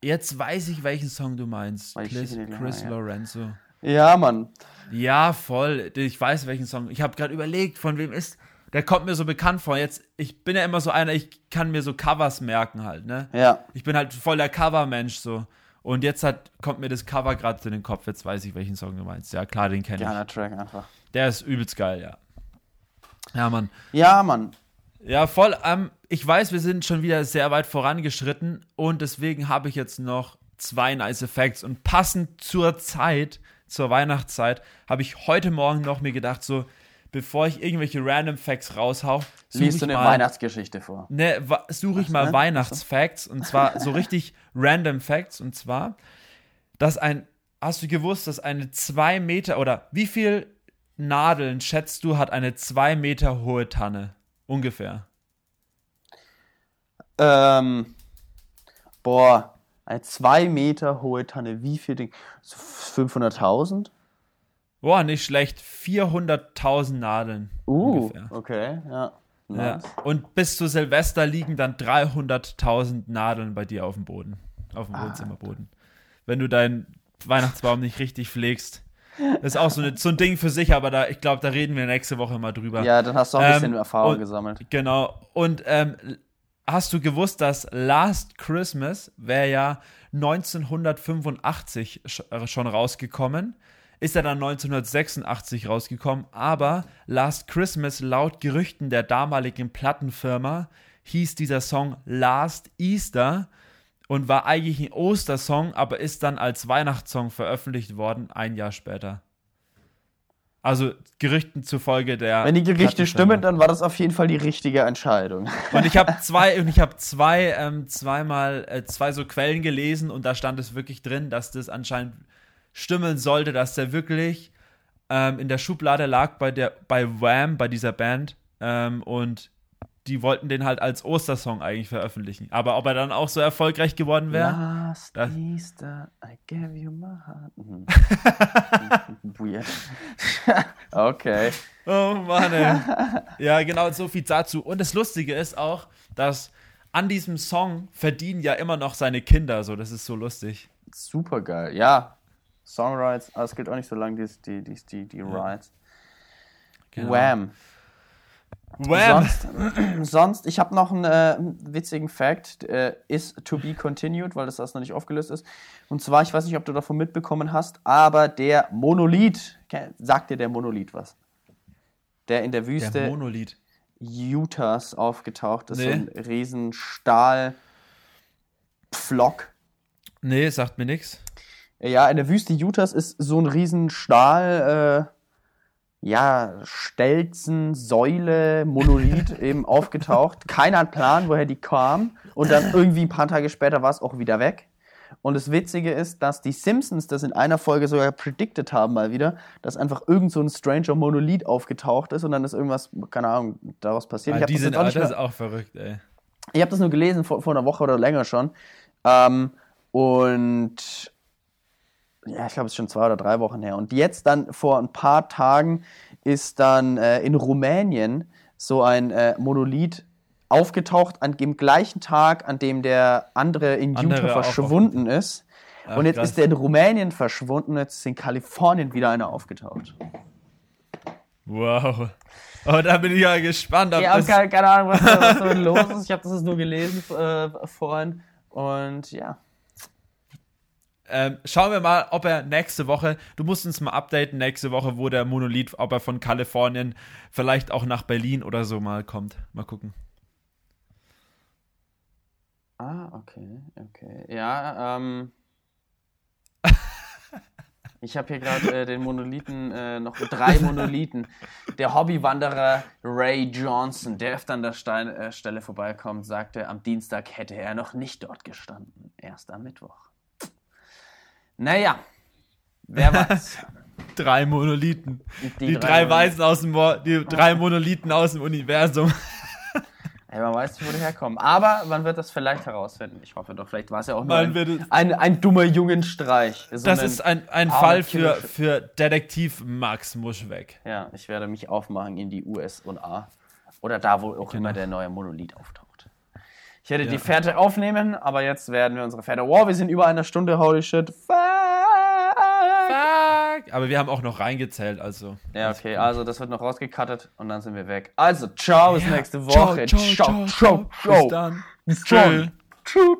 Jetzt weiß ich, welchen Song du meinst. Chris, gleich Chris. Lorenzo. Ja, Mann. Ja, voll. Ich weiß, welchen Song. Ich habe gerade überlegt, von wem ist. Der kommt mir so bekannt vor. Jetzt, ich bin ja immer so einer, ich kann mir so Covers merken halt, ne? Ja. Ich bin halt voll der Cover-Mensch so. Und jetzt hat, kommt mir das Cover gerade in den Kopf. Jetzt weiß ich, welchen Song du meinst. Ja, klar, den kenne ich. Geiler Track einfach. Der ist übelst geil, ja. Ja, Mann. Ja, Mann. Ja, voll. Ähm, ich weiß, wir sind schon wieder sehr weit vorangeschritten und deswegen habe ich jetzt noch zwei nice Facts. Und passend zur Zeit, zur Weihnachtszeit, habe ich heute Morgen noch mir gedacht, so, bevor ich irgendwelche random Facts raushau, suche Liest ich du eine mal, Weihnachtsgeschichte vor? ne, suche ich mal ne? Weihnachtsfacts und zwar so richtig random Facts und zwar, dass ein, hast du gewusst, dass eine zwei Meter oder wie viel Nadeln schätzt du hat eine zwei Meter hohe Tanne? Ungefähr. Ähm, boah, eine zwei Meter hohe Tanne. Wie viel Ding? So 500.000? Boah, nicht schlecht. 400.000 Nadeln. Uh, ungefähr. okay, ja. Ja. Nice. Und bis zu Silvester liegen dann 300.000 Nadeln bei dir auf dem Boden. Auf Ah. dem Wohnzimmerboden. Wenn du deinen Weihnachtsbaum nicht richtig pflegst. Das ist auch so, eine, so ein Ding für sich, aber da, ich glaube, da reden wir nächste Woche mal drüber. Ja, dann hast du auch ein bisschen Ähm, Erfahrung und- gesammelt. Genau. Und ähm, hast du gewusst, dass Last Christmas wäre ja 1985 sch äh, schon rausgekommen? Ist er dann 1986 rausgekommen, aber Last Christmas laut Gerüchten der damaligen Plattenfirma hieß dieser Song Last Easter und war eigentlich ein Ostersong, aber ist dann als Weihnachtssong veröffentlicht worden, ein Jahr später. Also Gerüchten zufolge der. Wenn die Gerichte Plattenfirma. stimmen, dann war das auf jeden Fall die richtige Entscheidung. Und ich habe zwei, und ich habe zwei, ähm, zweimal, äh, zwei so Quellen gelesen und da stand es wirklich drin, dass das anscheinend stimmen sollte, dass der wirklich ähm, in der Schublade lag bei der, bei Wham, bei dieser Band. Ähm, und die wollten den halt als Ostersong eigentlich veröffentlichen. Aber ob er dann auch so erfolgreich geworden wäre? Last Das- Easter, I gave you my heart. Mhm. Weird. okay. Oh Mann, ey. Ja, genau, so viel dazu. Und das Lustige ist auch, dass an diesem Song verdienen ja immer noch seine Kinder. So, das ist so lustig. Super geil. Ja. Songwrites, aber es gilt auch nicht so lange, die, die, die, die, die Rights. Genau. Wham. Wham! Sonst, sonst ich habe noch einen äh, witzigen Fact, äh, is to be continued, weil das das noch nicht aufgelöst ist. Und zwar, ich weiß nicht, ob du davon mitbekommen hast, aber der Monolith, sagt dir der Monolith was? Der in der Der Wüste Monolith. Utahs aufgetaucht ist, so Nee. ein riesen Stahlpflock. Nee, sagt mir nichts. Ja, in der Wüste Utahs ist so ein riesen Stahl, äh, ja, Stelzen, Säule, Monolith eben aufgetaucht. Keiner hat Plan, woher die kam. Und dann irgendwie ein paar Tage später war es auch wieder weg. Und das Witzige ist, dass die Simpsons das in einer Folge sogar predicted haben mal wieder, dass einfach irgend so ein stranger Monolith aufgetaucht ist und dann ist irgendwas, keine Ahnung, daraus passiert. Ah, ich habe die das, sind auch das ist auch verrückt, ey. ich hab das nur gelesen vor, vor einer Woche oder länger schon. Ähm, und ja, ich glaube, es ist schon zwei oder drei Wochen her. Und jetzt dann vor ein paar Tagen ist dann äh, in Rumänien so ein äh, Monolith aufgetaucht an dem gleichen Tag, an dem der andere in Andere Utah auch verschwunden ist. Ach, und jetzt krass. ist der in Rumänien verschwunden und jetzt ist in Kalifornien wieder einer aufgetaucht. Wow. Oh, da bin ich ja gespannt. Ob Ja, das, keine, keine Ahnung, was da, was da los ist. Ich habe das nur gelesen äh, vorhin. Und ja. Ähm, schauen wir mal, ob er nächste Woche, du musst uns mal updaten nächste Woche, wo der Monolith, ob er von Kalifornien vielleicht auch nach Berlin oder so mal kommt. Mal gucken. Ah, okay, okay. Ja, ähm. Ich habe hier gerade äh, den Monolithen, äh, noch drei Monolithen. Der Hobbywanderer Ray Johnson, der öfter an der Stein, äh, Stelle vorbeikommt, sagte, am Dienstag hätte er noch nicht dort gestanden. Erst am Mittwoch. Naja, wer weiß. drei Monolithen. Die, die drei, drei Weisen aus dem, die drei Monolithen aus dem Universum. Ey, man weiß nicht, wo die herkommen. Aber man wird das vielleicht herausfinden. Ich hoffe doch. Vielleicht war es ja auch nur ein, ein, ein, dummer Jungenstreich. So das ist ein, ein Fall für, für Detektiv Max Muschweg. Ja, ich werde mich aufmachen in die USA. Oder da, wo auch genau. immer der neue Monolith auftaucht. Ich werde ja. die Fährte aufnehmen, aber jetzt werden wir unsere Fährte. Wow, wir sind über einer Stunde. Holy shit. Fuck. Fuck. Aber wir haben auch noch reingezählt, also. Ja, okay, also das wird noch rausgekattet und dann sind wir weg. Also, ciao, bis ja. nächste Woche. Ciao, ciao, ciao, ciao. ciao. Bis dann. Bis dann. Tschüss.